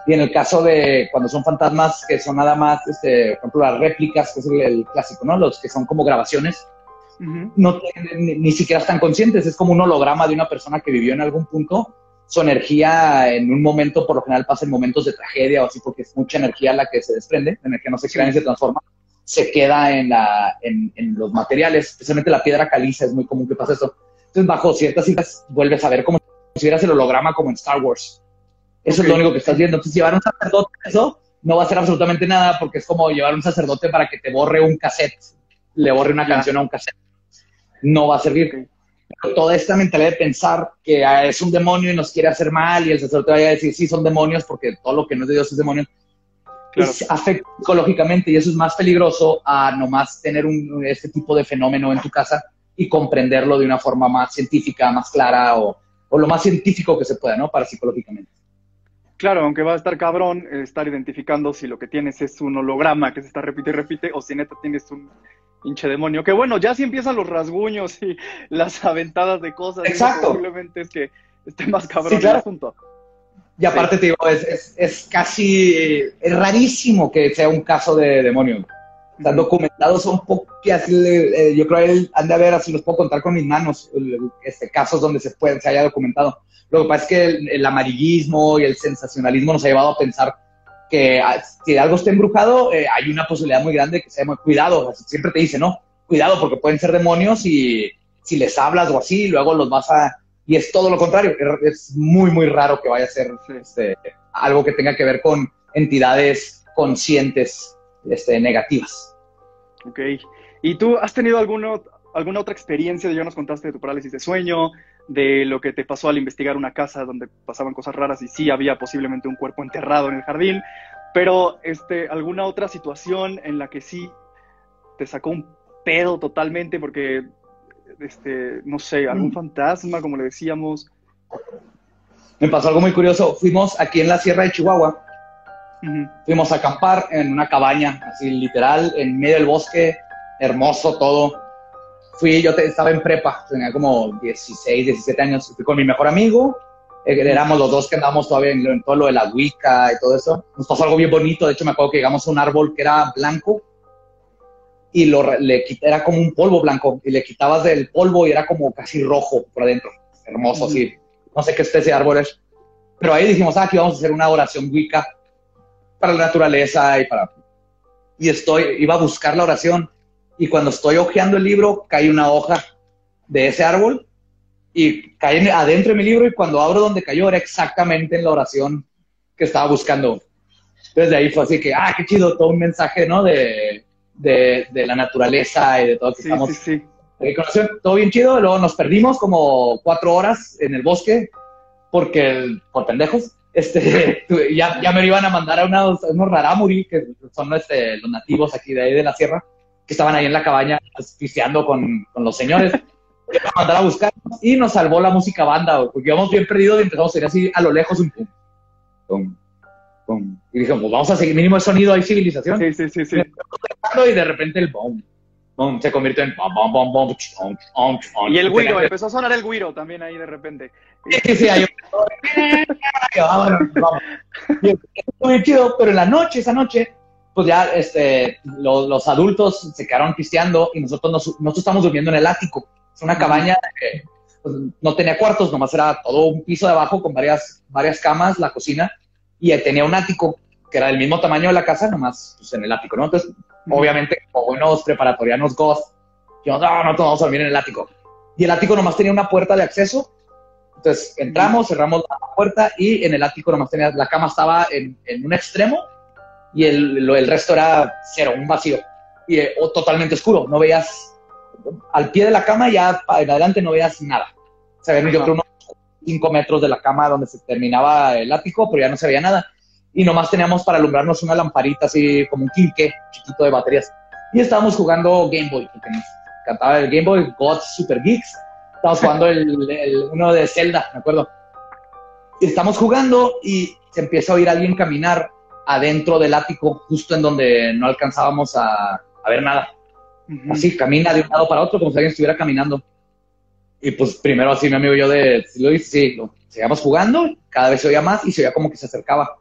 Y en el caso de cuando son fantasmas que son nada más, este, por ejemplo, las réplicas, que es el, clásico, ¿no? Los que son como grabaciones, no tienen, ni, ni, siquiera están conscientes, es como un holograma de una persona que vivió en algún punto su energía en un momento, por lo general pasa en momentos de tragedia o así, porque es mucha energía la que se desprende, la energía no se crea ni se transforma, se queda en, la, en, en, los materiales, especialmente la piedra caliza, es muy común que pase eso. Entonces, bajo ciertas citas, vuelves a ver como si vieras el holograma como en Star Wars. Eso es lo único que estás viendo. Entonces, llevar un sacerdote eso no va a hacer absolutamente nada porque es como llevar un sacerdote para que te borre un cassette, le borre una canción a un cassette. No va a servir. Pero toda esta mentalidad de pensar que ah, es un demonio y nos quiere hacer mal y el sacerdote vaya a decir, sí, son demonios porque todo lo que no es de Dios es demonio, afecta psicológicamente y eso es más peligroso a nomás tener un, este tipo de fenómeno en tu casa y comprenderlo de una forma más científica, más clara o, o lo más científico que se pueda, ¿no? Para psicológicamente. Claro, aunque va a estar cabrón eh, estar identificando si lo que tienes es un holograma que se está repite y repite o si neta tienes un hinche demonio. Que bueno, ya si empiezan los rasguños y las aventadas de cosas. Exacto. Simplemente es que esté más cabrón el asunto. Y aparte, te digo, es, es, casi, es rarísimo que sea un caso de demonio. Están documentados son poco, así, eh, yo creo que él han de haber, así los puedo contar con mis manos, este, casos donde se, puede, se haya documentado. Lo que pasa es que el, amarillismo y el sensacionalismo nos ha llevado a pensar que ah, si algo está embrujado, eh, hay una posibilidad muy grande que sea muy cuidado. Siempre te dice, no, cuidado porque pueden ser demonios y si les hablas o así, luego los vas a... Y es todo lo contrario, es muy, muy raro que vaya a ser este, algo que tenga que ver con entidades conscientes este, negativas. Ok. ¿Y tú has tenido alguna, alguna otra experiencia? Ya nos contaste de tu parálisis de sueño, de lo que te pasó al investigar una casa donde pasaban cosas raras y sí había posiblemente un cuerpo enterrado en el jardín, pero este, alguna otra situación en la que sí te sacó un pedo totalmente porque, este, no sé, algún mm. fantasma, como le decíamos. Me pasó algo muy curioso. Fuimos aquí en la Sierra de Chihuahua. Fuimos a acampar en una cabaña, así literal, en medio del bosque, hermoso todo fui, yo estaba en prepa, tenía como 16, 17 años, fui con mi mejor amigo, eh, éramos los dos que andábamos todavía en, todo lo de la Wicca y todo eso. Nos pasó algo bien bonito, de hecho me acuerdo que llegamos a un árbol que era blanco y lo, le, era como un polvo blanco y le quitabas del polvo y era como casi rojo por adentro, hermoso así. No sé qué especie de árbol es. Pero ahí dijimos, ah, aquí vamos a hacer una oración Wicca para la naturaleza y para... Y estoy, iba a buscar la oración y cuando estoy hojeando el libro, cae una hoja de ese árbol y cae adentro de mi libro y cuando abro donde cayó era exactamente en la oración que estaba buscando. Entonces de ahí fue así que, ah, qué chido, todo un mensaje, ¿no? De, de, de la naturaleza y de todo que estamos... Sí, sí. todo bien chido, luego nos perdimos como cuatro horas en el bosque porque, por pendejos, este, ya, ya me iban a mandar a unos, unos rarámuri, que son este, los nativos aquí de ahí de la sierra, que estaban ahí en la cabaña pisteando con, con los señores. a mandar a buscar y nos salvó la música banda, porque íbamos bien perdidos y empezamos a ir así a lo lejos un pum, Y dijimos, vamos a seguir, mínimo el sonido, hay civilización. Sí, sí, sí, sí. Y de repente el boom, boom, se convirtió en bom, bom, bom, bom, chom, chom, Y el guiro, empezó a sonar el guiro también ahí de repente. Sí, sí, sí, ahí vamos, vamos. Y muy chido, pero en la noche, esa noche, pues ya este, los adultos se quedaron pisteando y nosotros, nosotros estamos durmiendo en el ático. Es una cabaña que pues, no tenía cuartos, nomás era todo un piso de abajo con varias, varias camas, la cocina, y tenía un ático que era del mismo tamaño de la casa, nomás pues, en el ático, ¿no? Entonces, obviamente, como buenos preparatorianos ghost, yo, no, no, vamos a dormir en el ático. Y el ático nomás tenía una puerta de acceso. Entonces, entramos, cerramos la puerta y en el ático nomás tenía, la cama estaba en, en un extremo y el, el resto era cero, un vacío. Y eh, totalmente oscuro, no veías al pie de la cama ya en adelante no veías nada. Se veían yo creo unos 5 metros de la cama donde se terminaba el ático, pero ya no se veía nada. Y nomás teníamos para alumbrarnos una lamparita así como un quinque chiquito de baterías. Y estábamos jugando Game Boy, porque nos cantaba el Game Boy Gods Super Geeks. Estábamos jugando el, el, uno de Zelda, me acuerdo. Y estamos jugando y se empieza a oír alguien caminar adentro del ático, justo en donde no alcanzábamos a, ver nada. Así, camina de un lado para otro, como si alguien estuviera caminando. Y pues primero así mi amigo y yo de, lo hice, sí, lo, seguíamos jugando, cada vez se oía más y se oía como que se acercaba.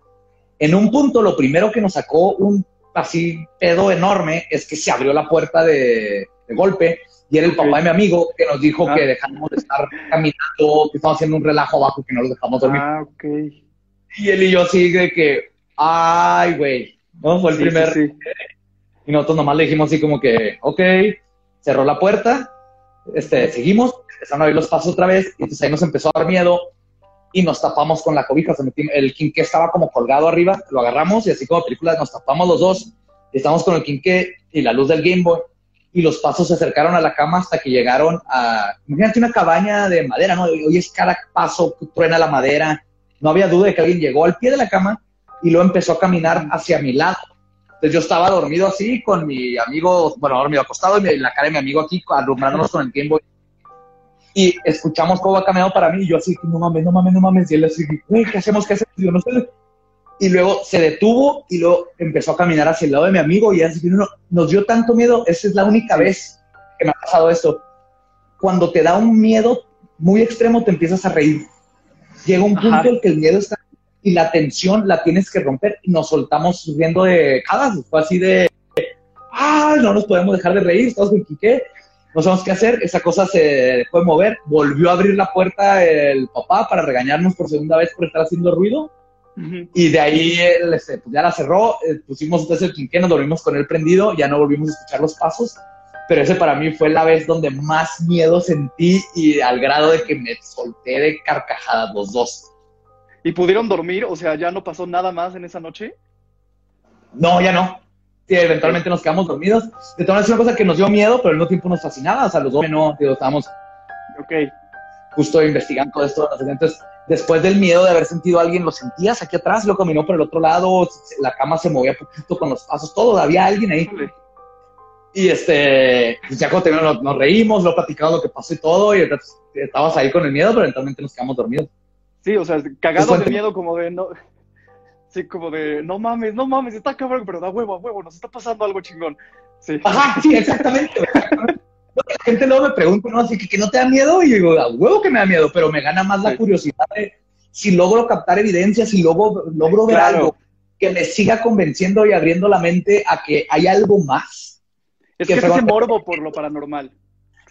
En un punto, lo primero que nos sacó un así pedo enorme es que se abrió la puerta de, golpe y era el papá de mi amigo que nos dijo ah. que dejamos de estar caminando, que estamos haciendo un relajo abajo, que no lo dejamos dormir. Ah, ok. Y él y yo así de que, ay, güey, ¿no? Fue el primer. Y nosotros nomás le dijimos así como que, ok, cerró la puerta, este, seguimos, empezaron a oír los pasos otra vez, y entonces ahí nos empezó a dar miedo y nos tapamos con la cobija. el quinqué estaba como colgado arriba, lo agarramos y así como películas nos tapamos los dos. Y estamos con el quinqué y la luz del Game Boy y los pasos se acercaron a la cama hasta que llegaron a, imagínate una cabaña de madera, ¿no? Hoy es cada paso, truena la madera. No había duda de que alguien llegó al pie de la cama y luego empezó a caminar hacia mi lado. Entonces yo estaba dormido así con mi amigo, bueno, dormido acostado y la cara de mi amigo aquí alumbrándonos con el Game Boy y escuchamos cómo va caminando para mí y yo así, no mames, no mames, no mames, y él así, güey, ¿qué hacemos? ¿Qué hacemos? Y yo no sé. Y luego se detuvo y luego empezó a caminar hacia el lado de mi amigo y así, no, nos dio tanto miedo, esa es la única vez que me ha pasado esto. Cuando te da un miedo muy extremo, te empiezas a reír. Llega un punto en que el miedo está y la tensión la tienes que romper y nos soltamos riendo de cada, fue así de, ah, no nos podemos dejar de reír, estamos con Quique no sabemos qué hacer, esa cosa se de mover, volvió a abrir la puerta el papá para regañarnos por segunda vez por estar haciendo ruido. Y de ahí él, este, pues ya la cerró, eh, pusimos entonces el quinqué, nos dormimos con él prendido, ya no volvimos a escuchar los pasos, pero ese para mí fue la vez donde más miedo sentí y al grado de que me solté de carcajadas los dos. ¿Y pudieron dormir? O sea, ¿ya no pasó nada más en esa noche? No, ya no eventualmente nos quedamos dormidos. De todas maneras, es una cosa que nos dio miedo, pero al mismo tiempo nos fascinaba. O sea, los dos no, digo, estábamos okay. justo investigando todo esto. Entonces, después del miedo de haber sentido a alguien, lo sentías aquí atrás, lo caminó por el otro lado, la cama se movía poquito con los pasos, todo, había alguien ahí. Y este, pues ya cuando nos, nos, reímos, lo platicamos lo que pasó y todo, y entonces, estabas ahí con el miedo, pero eventualmente nos quedamos dormidos. Sí, o sea, cagados de miedo, como de no, Sí, como de, no mames, no mames, está cabrón, pero da huevo, a huevo, nos está pasando algo chingón. Sí. Ajá, sí, exactamente. la gente luego me pregunta, ¿no? Así que, que no te da miedo, y yo digo, a huevo que me da miedo, pero me gana más la curiosidad de si logro captar evidencia, si logro, logro ver algo que me siga convenciendo y abriendo la mente a que hay algo más. Es que, es ese morbo por lo paranormal.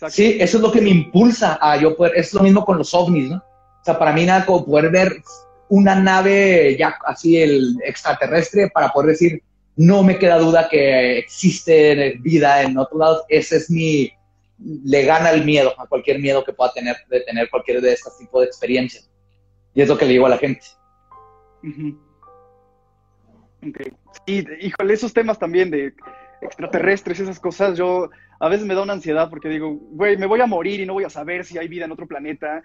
Sí, eso es lo que me impulsa a yo poder, es lo mismo con los ovnis, ¿no? O sea, para mí nada como poder ver una nave ya así el extraterrestre para poder decir, no me queda duda que existe vida en otros lados. Ese es mi, le gana el miedo a cualquier miedo que pueda tener de tener cualquier de estos tipos de experiencias. Y es lo que le digo a la gente. Sí, híjole, esos temas también de extraterrestres, esas cosas, yo a veces me da una ansiedad porque digo, güey, me voy a morir y no voy a saber si hay vida en otro planeta.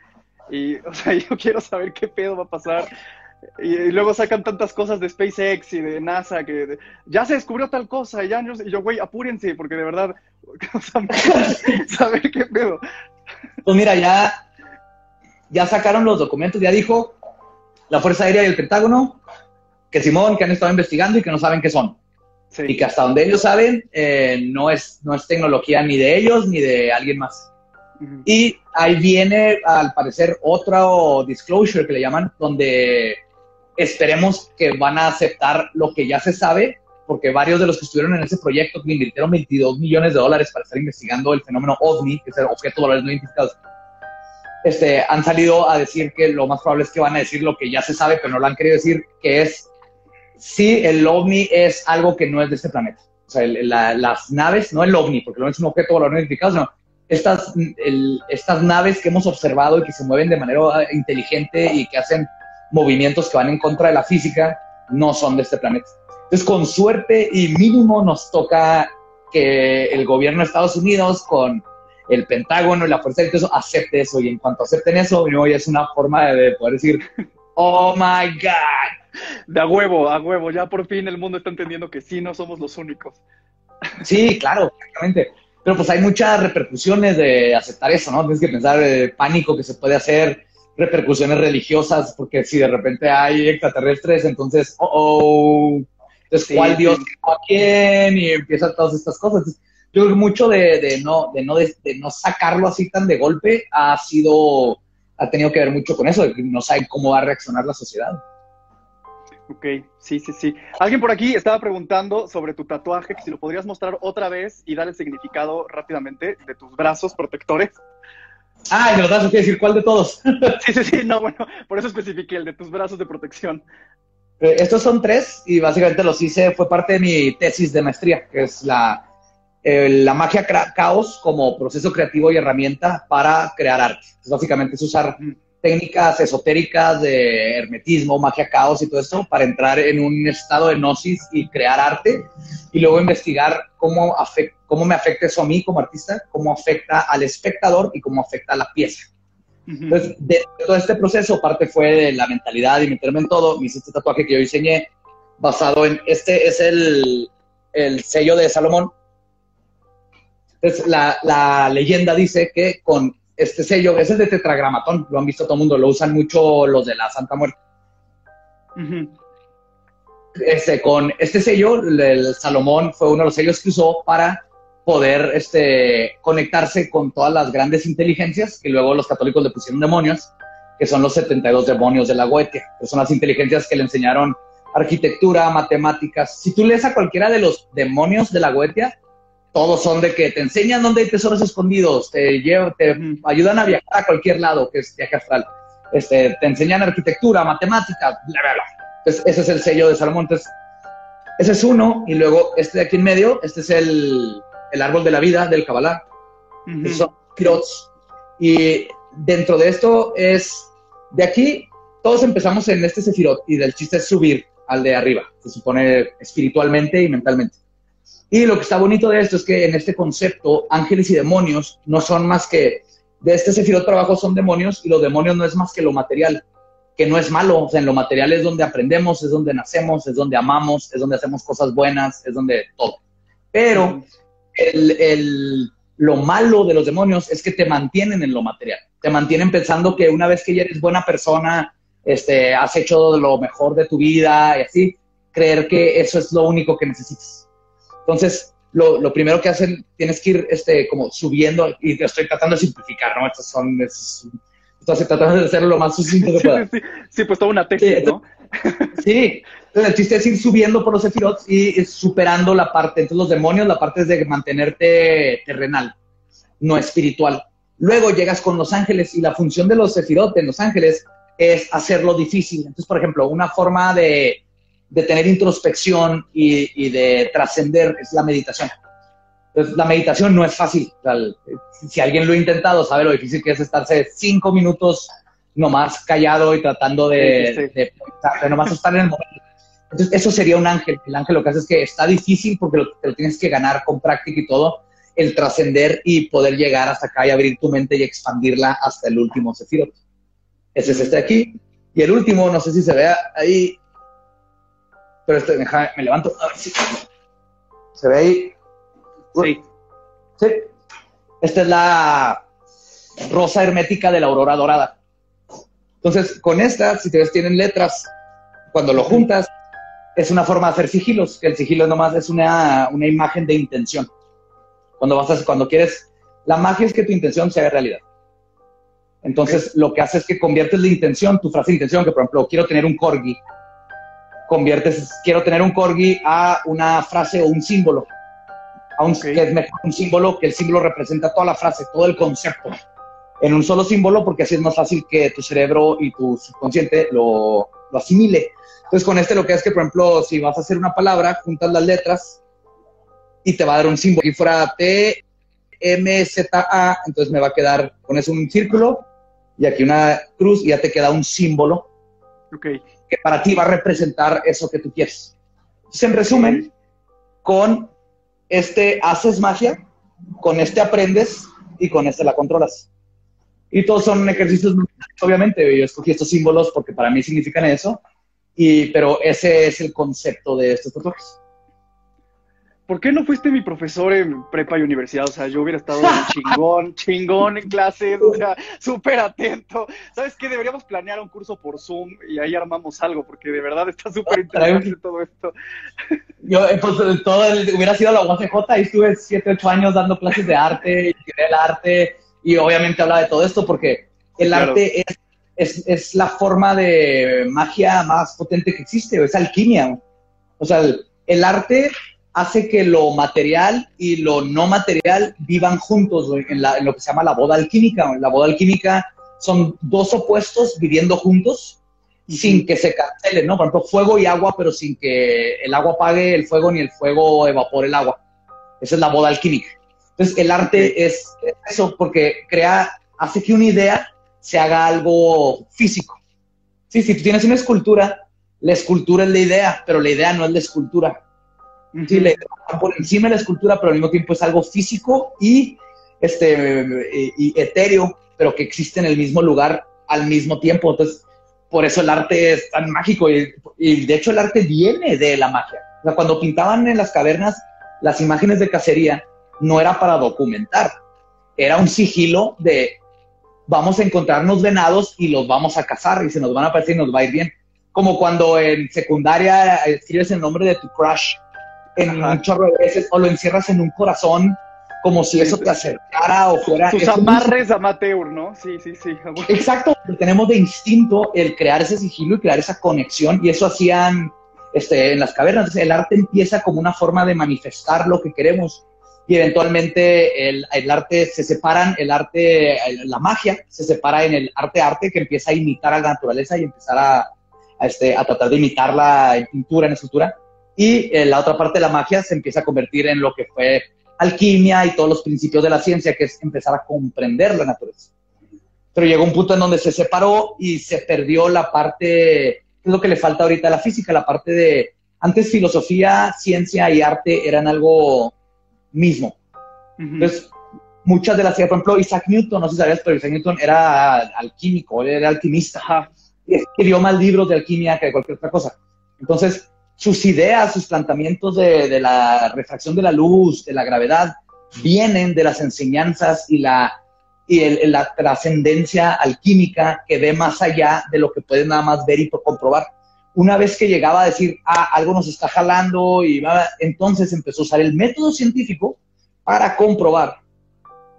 Y, o sea, yo quiero saber qué pedo va a pasar. Y, luego sacan tantas cosas de SpaceX y de NASA que ya se descubrió tal cosa. Y, ya, y yo, güey, apúrense, porque de verdad, o sea, saber qué pedo. Pues mira, ya, ya sacaron los documentos, ya dijo la Fuerza Aérea y el Pentágono que Simón, que han estado investigando y que no saben qué son. Y que hasta donde ellos saben, eh, no, es, no es tecnología ni de ellos ni de alguien más. Y ahí viene, al parecer, otro disclosure que le llaman, donde esperemos que van a aceptar lo que ya se sabe, porque varios de los que estuvieron en ese proyecto que invirtieron 22 millones de dólares para estar investigando el fenómeno OVNI, que es el objeto de valores no identificados, este, han salido a decir que lo más probable es que van a decir lo que ya se sabe, pero no lo han querido decir, que es si el OVNI es algo que no es de este planeta. O sea, las naves, no el OVNI, porque no es un objeto de valor no identificado, sino estas, estas naves que hemos observado y que se mueven de manera inteligente y que hacen movimientos que van en contra de la física, no son de este planeta. Entonces, con suerte y mínimo nos toca que el gobierno de Estados Unidos con el Pentágono y la Fuerza de eso acepte eso. Y en cuanto acepten eso, hoy es una forma de poder decir, oh my God. De a huevo, a huevo, ya por fin el mundo está entendiendo que sí, no somos los únicos. Sí, claro, exactamente. Pero pues hay muchas repercusiones de aceptar eso, ¿no? Tienes que pensar el pánico que se puede hacer, repercusiones religiosas, porque si de repente hay extraterrestres, entonces, oh, oh entonces, ¿cuál Dios a quién? Y empiezan todas estas cosas. yo creo que mucho de, no, de, no, de, no sacarlo así tan de golpe ha sido, ha tenido que ver mucho con eso, de que no saben cómo va a reaccionar la sociedad. Ok, sí, sí, sí. Alguien por aquí estaba preguntando sobre tu tatuaje, si lo podrías mostrar otra vez y dar el significado rápidamente de tus brazos protectores. Ah, de los brazos, quiere decir cuál de todos. sí, sí, sí, no, bueno, por eso especifiqué el de tus brazos de protección. Eh, estos son tres y básicamente los hice, fue parte de mi tesis de maestría, que es la, eh, la magia caos como proceso creativo y herramienta para crear arte. básicamente es usar técnicas esotéricas de hermetismo, magia caos y todo esto para entrar en un estado de gnosis y crear arte y luego investigar cómo, cómo me afecta eso a mí como artista, cómo afecta al espectador y cómo afecta a la pieza. Entonces, de todo este proceso, parte fue de la mentalidad y meterme en todo. Me hice este tatuaje que yo diseñé basado en, este es el, el sello de Salomón. Entonces, la, la leyenda dice que con este sello, ese es de tetragramatón, lo han visto todo el mundo, lo usan mucho los de la Santa Muerte. este, con este sello, el Salomón fue uno de los sellos que usó para poder este, conectarse con todas las grandes inteligencias que luego los católicos le pusieron demonios, que son los 72 demonios de la Goetia, que son las inteligencias que le enseñaron arquitectura, matemáticas. Si tú lees a cualquiera de los demonios de la Goetia, todos son de que te enseñan dónde hay tesoros escondidos, te, llevan, te ayudan a viajar a cualquier lado, que es viaje astral. Este, te enseñan arquitectura, matemáticas, bla, bla, bla. Entonces, ese es el sello de Salomón. Entonces, ese es uno, y luego este de aquí en medio, este es el, el árbol de la vida del Kabbalah. Son pirots. Y dentro de esto es, de aquí, todos empezamos en este sefirot, y del chiste es subir al de arriba, se supone espiritualmente y mentalmente. Y lo que está bonito de esto es que en este concepto, ángeles y demonios no son más que, de este sefirot para abajo son demonios y los demonios no es más que lo material, que no es malo, o sea, en lo material es donde aprendemos, es donde nacemos, es donde amamos, es donde hacemos cosas buenas, es donde todo. Pero el, lo malo de los demonios es que te mantienen en lo material, te mantienen pensando que una vez que ya eres buena persona, este, has hecho lo mejor de tu vida y así, creer que eso es lo único que necesitas. Entonces, lo, lo, primero que hacen, tienes que ir este, como subiendo, y estoy tratando de simplificar, ¿no? Estos son, estoy tratando de hacerlo lo más sucinto que pueda. Sí, sí, pues toda una tesis, ¿no? Sí, entonces el chiste es ir subiendo por los sefirot y superando la parte, entonces los demonios, la parte es de mantenerte terrenal, no espiritual. Luego llegas con los ángeles y la función de los sefirot en los ángeles es hacerlo difícil. Entonces, por ejemplo, una forma de, de tener introspección y, de trascender es la meditación. Entonces, la meditación no es fácil. si alguien lo ha intentado, sabe lo difícil que es estarse cinco minutos nomás callado y tratando de, de, nomás estar en el momento. Entonces, eso sería un ángel. El ángel lo que hace es que está difícil porque lo, te lo tienes que ganar con práctica y todo, el trascender y poder llegar hasta acá y abrir tu mente y expandirla hasta el último sefirot. Ese es este aquí. Y el último, no sé si se vea ahí, pero este, me levanto. A ver si se ve ahí. Sí. Sí. Esta es la rosa hermética de la aurora dorada. Entonces, con esta, si te ves, tienen letras. Cuando lo juntas, es una forma de hacer sigilos, que el sigilo nomás es una, una imagen de intención. Cuando vas a, cuando quieres, la magia es que tu intención se haga realidad. Entonces, lo que hace es que conviertes la intención, tu frase de intención, que por ejemplo, quiero tener un corgi, conviertes, quiero tener un corgi a una frase o un símbolo. A un, que es mejor un símbolo, que el símbolo representa toda la frase, todo el concepto, en un solo símbolo, porque así es más fácil que tu cerebro y tu subconsciente lo, lo asimile. Entonces, con este lo que es que, por ejemplo, si vas a hacer una palabra, juntas las letras y te va a dar un símbolo. Y fuera T, M, Z, A, entonces me va a quedar, pones un círculo y aquí una cruz y ya te queda un símbolo. Okay que para ti va a representar eso que tú quieres. Entonces, en resumen, con este haces magia, con este aprendes y con este la controlas. Y todos son ejercicios, obviamente, yo escogí estos símbolos porque para mí significan eso, y, pero ese es el concepto de estos tatuajes. ¿Por qué no fuiste mi profesor en prepa y universidad? O sea, yo hubiera estado chingón, chingón en clases, o sea, súper atento. ¿Sabes qué? Deberíamos planear un curso por Zoom y ahí armamos algo, porque de verdad está súper interesante todo esto. Yo, eh, pues, todo hubiera sido la UACJ y estuve 7, 8 años dando clases de arte, y el arte, y obviamente habla de todo esto porque el arte es, es, es, la forma de magia más potente que existe, es alquimia. O sea, el, el arte hace que lo material y lo no material vivan juntos en, lo que se llama la boda alquímica. La boda alquímica son dos opuestos viviendo juntos sin que se cancelen, ¿no? Por ejemplo, fuego y agua, pero sin que el agua apague el fuego ni el fuego evapore el agua. Esa es la boda alquímica. Entonces, el arte es eso porque crea, hace que una idea se haga algo físico. Sí, si tú tienes una escultura, la escultura es la idea, pero la idea no es la escultura. Sí, está por encima de la escultura, pero al mismo tiempo es algo físico y, este, y, etéreo, pero que existe en el mismo lugar al mismo tiempo. Entonces, por eso el arte es tan mágico y, y de hecho el arte viene de la magia. O sea, cuando pintaban en las cavernas las imágenes de cacería, no era para documentar, era un sigilo de vamos a encontrarnos venados y los vamos a cazar y se nos van a aparecer y nos va a ir bien. Como cuando en secundaria escribes el nombre de tu crush en un chorro de veces o lo encierras en un corazón como si eso te acercara o fuera... Tus amarres amateur, ¿no? Sí, sí, sí. Exacto, tenemos de instinto el crear ese sigilo y crear esa conexión y eso hacían este, en las cavernas. El arte empieza como una forma de manifestar lo que queremos y eventualmente el, el, arte se separan, el arte, la magia se separa en el arte-arte que empieza a imitar a la naturaleza y empezar a, a, este, a tratar de imitarla en pintura, en escultura. Y eh, la otra parte de la magia se empieza a convertir en lo que fue alquimia y todos los principios de la ciencia, que es empezar a comprender la naturaleza. Pero llegó un punto en donde se separó y se perdió la parte, es lo que le falta ahorita a la física, la parte de, antes filosofía, ciencia y arte eran algo mismo. Entonces, muchas de las ideas, por ejemplo, Isaac Newton, no sé si sabías, pero Isaac Newton era alquímico, era alquimista. Y escribió más libros de alquimia que de cualquier otra cosa. Entonces, sus ideas, sus planteamientos de, la refracción de la luz, de la gravedad, vienen de las enseñanzas y la, y la trascendencia alquímica que ve más allá de lo que puedes nada más ver y comprobar una vez que llegaba a decir, ah, algo nos está jalando, y entonces empezó a usar el método científico para comprobar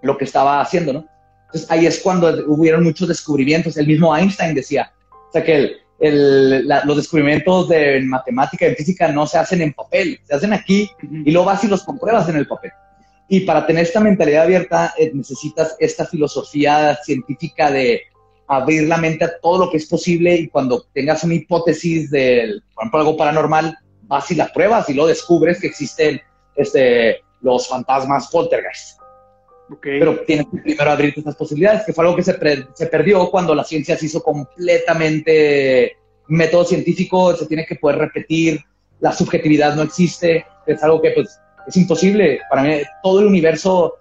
lo que estaba haciendo, ¿no? Entonces ahí es cuando hubieron muchos descubrimientos. El mismo Einstein decía, o sea, que el, el, la, los descubrimientos de matemática y física no se hacen en papel, se hacen aquí y luego vas y los compruebas en el papel. Y para tener esta mentalidad abierta eh, necesitas esta filosofía científica de abrir la mente a todo lo que es posible y cuando tengas una hipótesis de, por ejemplo, algo paranormal, vas y la pruebas y lo descubres que existen este, los fantasmas poltergeist. Pero tienes que primero abrirte estas posibilidades, que fue algo que se, se perdió cuando la ciencia se hizo completamente método científico, se tiene que poder repetir, la subjetividad no existe, es algo que pues es imposible. Para mí todo el universo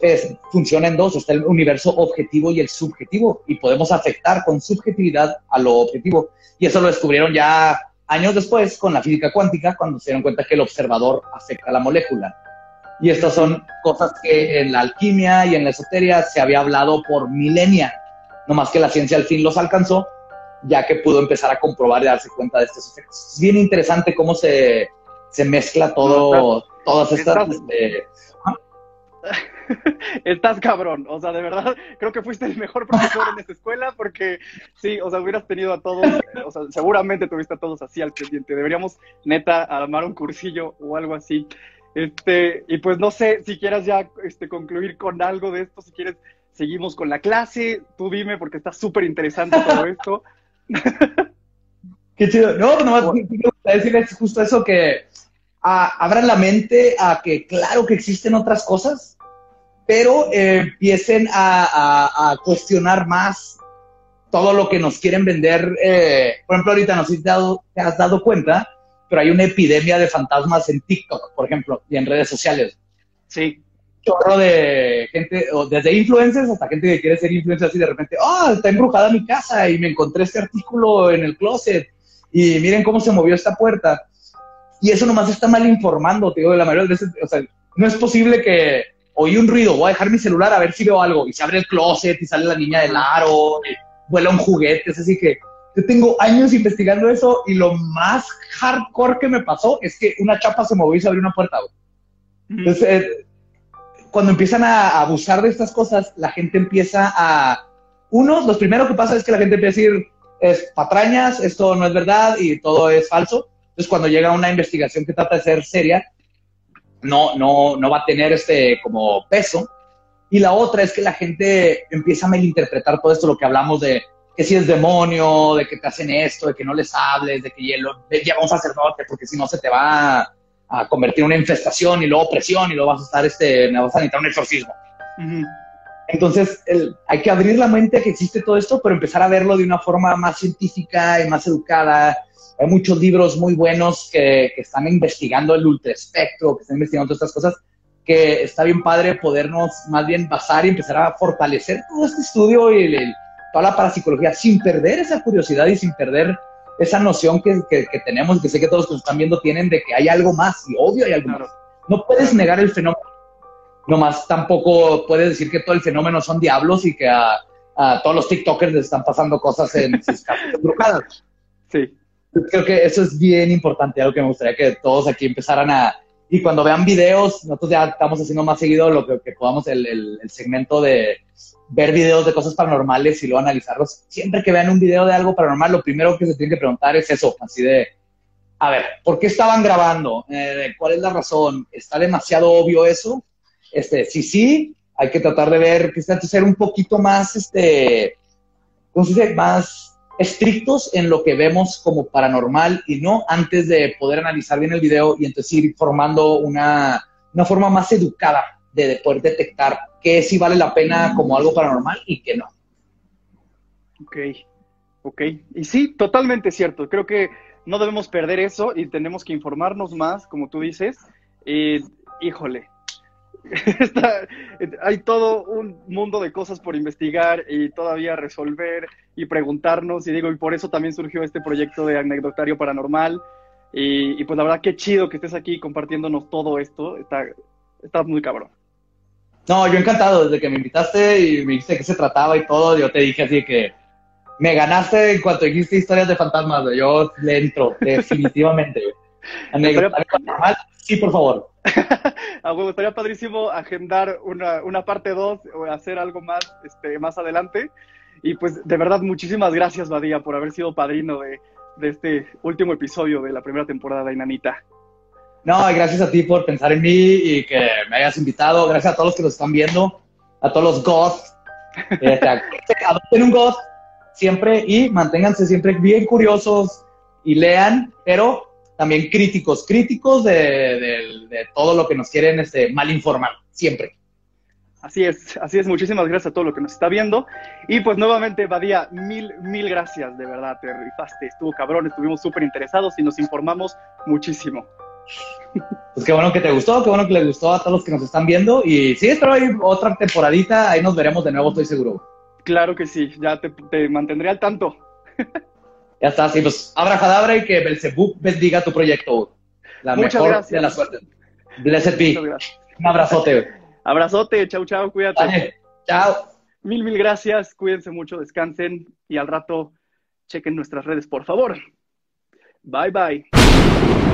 es, funciona en dos, está el universo objetivo y el subjetivo, y podemos afectar con subjetividad a lo objetivo. Y eso lo descubrieron ya años después con la física cuántica, cuando se dieron cuenta que el observador afecta a la molécula. Y estas son cosas que en la alquimia y en la esoteria se había hablado por milenia, no más que la ciencia al fin los alcanzó, ya que pudo empezar a comprobar y darse cuenta de estos efectos. Es bien interesante cómo se, se mezcla todo, todas estas... Este, Estás cabrón, o sea, de verdad, creo que fuiste el mejor profesor en esta escuela porque sí, o sea, hubieras tenido a todos, o sea, seguramente tuviste a todos así al pendiente. Deberíamos, neta, armar un cursillo o algo así. Este, y pues no sé si quieras ya este, concluir con algo de esto, si quieres, seguimos con la clase, tú dime porque está súper interesante todo esto. Qué chido. No, no, decirles justo eso que abran la mente a que claro que existen otras cosas, pero eh, empiecen a, a, cuestionar más todo lo que nos quieren vender. Eh, por ejemplo, ahorita no sé si te, te, has dado cuenta, pero hay una epidemia de fantasmas en TikTok, por ejemplo, y en redes sociales. Sí. Chorro de gente, desde influencers hasta gente que quiere ser influencer así de repente, ah, oh, está embrujada mi casa y me encontré este artículo en el closet y miren cómo se movió esta puerta. Y eso nomás está mal informando, te digo, de la mayoría de veces, o sea, no es posible que oí un ruido, voy a dejar mi celular a ver si veo algo. Y se abre el closet y sale la niña del aro, y vuela un juguete. Es así que yo tengo años investigando eso y lo más hardcore que me pasó es que una chapa se movió y se abrió una puerta. Entonces, eh, cuando empiezan a abusar de estas cosas, la gente empieza a... Uno, lo primero que pasa es que la gente empieza a decir, es patrañas, esto no es verdad y todo es falso. Entonces, cuando llega una investigación que trata de ser seria, no, no, no va a tener este como peso. Y la otra es que la gente empieza a malinterpretar todo esto, lo que hablamos de que si es demonio, de que te hacen esto, de que no les hables, de que ya vamos a sacerdote, porque si no se te va a, convertir en una infestación y luego presión y luego vas a estar, este, vas a necesitar un exorcismo. Entonces, hay que abrir la mente a que existe todo esto, pero empezar a verlo de una forma más científica y más educada. Hay muchos libros muy buenos que, que están investigando el ultraespectro, que están investigando todas estas cosas, que está bien padre podernos más bien basar y empezar a fortalecer todo este estudio y toda la parapsicología sin perder esa curiosidad y sin perder esa noción que, que, que, tenemos, que sé que todos los que nos están viendo tienen de que hay algo más y obvio hay algo más. No puedes negar el fenómeno nomás tampoco puedes decir que todo el fenómeno son diablos y que a, todos los TikTokers les están pasando cosas en sus casas embrujadas. Sí. Creo que eso es bien importante, algo que me gustaría que todos aquí empezaran a... Y cuando vean videos, nosotros ya estamos haciendo más seguido lo que, podamos, el, el, segmento de ver videos de cosas paranormales y luego analizarlos. Siempre que vean un video de algo paranormal, lo primero que se tiene que preguntar es eso, así de, a ver, ¿por qué estaban grabando? Eh, ¿Cuál es la razón? ¿Está demasiado obvio eso? Este, sí, sí, hay que tratar de ver, que ser un poquito más, este, ¿cómo? Más estrictos en lo que vemos como paranormal y no antes de poder analizar bien el video y entonces ir formando una, una forma más educada de, poder detectar qué sí vale la pena como algo paranormal y qué no. Ok, ok. Y sí, totalmente cierto. Creo que no debemos perder eso y tenemos que informarnos más, como tú dices. Eh, híjole, hay todo un mundo de cosas por investigar y todavía resolver y preguntarnos. Y digo, y por eso también surgió este proyecto de anecdotario paranormal. Y, pues la verdad, qué chido que estés aquí compartiéndonos todo esto. Está, está muy cabrón. No, yo encantado. Desde que me invitaste y me dijiste de qué se trataba y todo, yo te dije así que me ganaste en cuanto dijiste historias de fantasmas. Yo le entro, definitivamente. Paranormal, sí, por favor. a huevo, estaría padrísimo agendar una, una parte 2 o hacer algo más, este, más adelante. Y pues de verdad, muchísimas gracias, Badía, por haber sido padrino de, de este último episodio de la primera temporada de Inanita. No, gracias a ti por pensar en mí y que me hayas invitado. Gracias a todos los que nos están viendo, a todos los ghosts. Este, adopten un ghost siempre y manténganse siempre bien curiosos y lean, pero también críticos, críticos de, todo lo que nos quieren este, mal informar, siempre. Así es, así es. Muchísimas gracias a todo lo que nos está viendo. Y pues nuevamente, Badía, mil, mil gracias, de verdad, te rifaste, estuvo cabrón, estuvimos súper interesados y nos informamos muchísimo. Pues qué bueno que te gustó, qué bueno que le gustó a todos los que nos están viendo. Y sí, espero hay otra temporadita, ahí nos veremos de nuevo, estoy seguro. Claro que sí, ya te, te mantendré al tanto. Ya está, sí, pues abra y que Belzebub bendiga tu proyecto. La Muchas mejor gracias. de la suerte. Blessed be. Un abrazote. Abrazote, chau, chau, cuídate. Chao. Mil, mil gracias, cuídense mucho, descansen y al rato chequen nuestras redes, por favor. Bye, bye.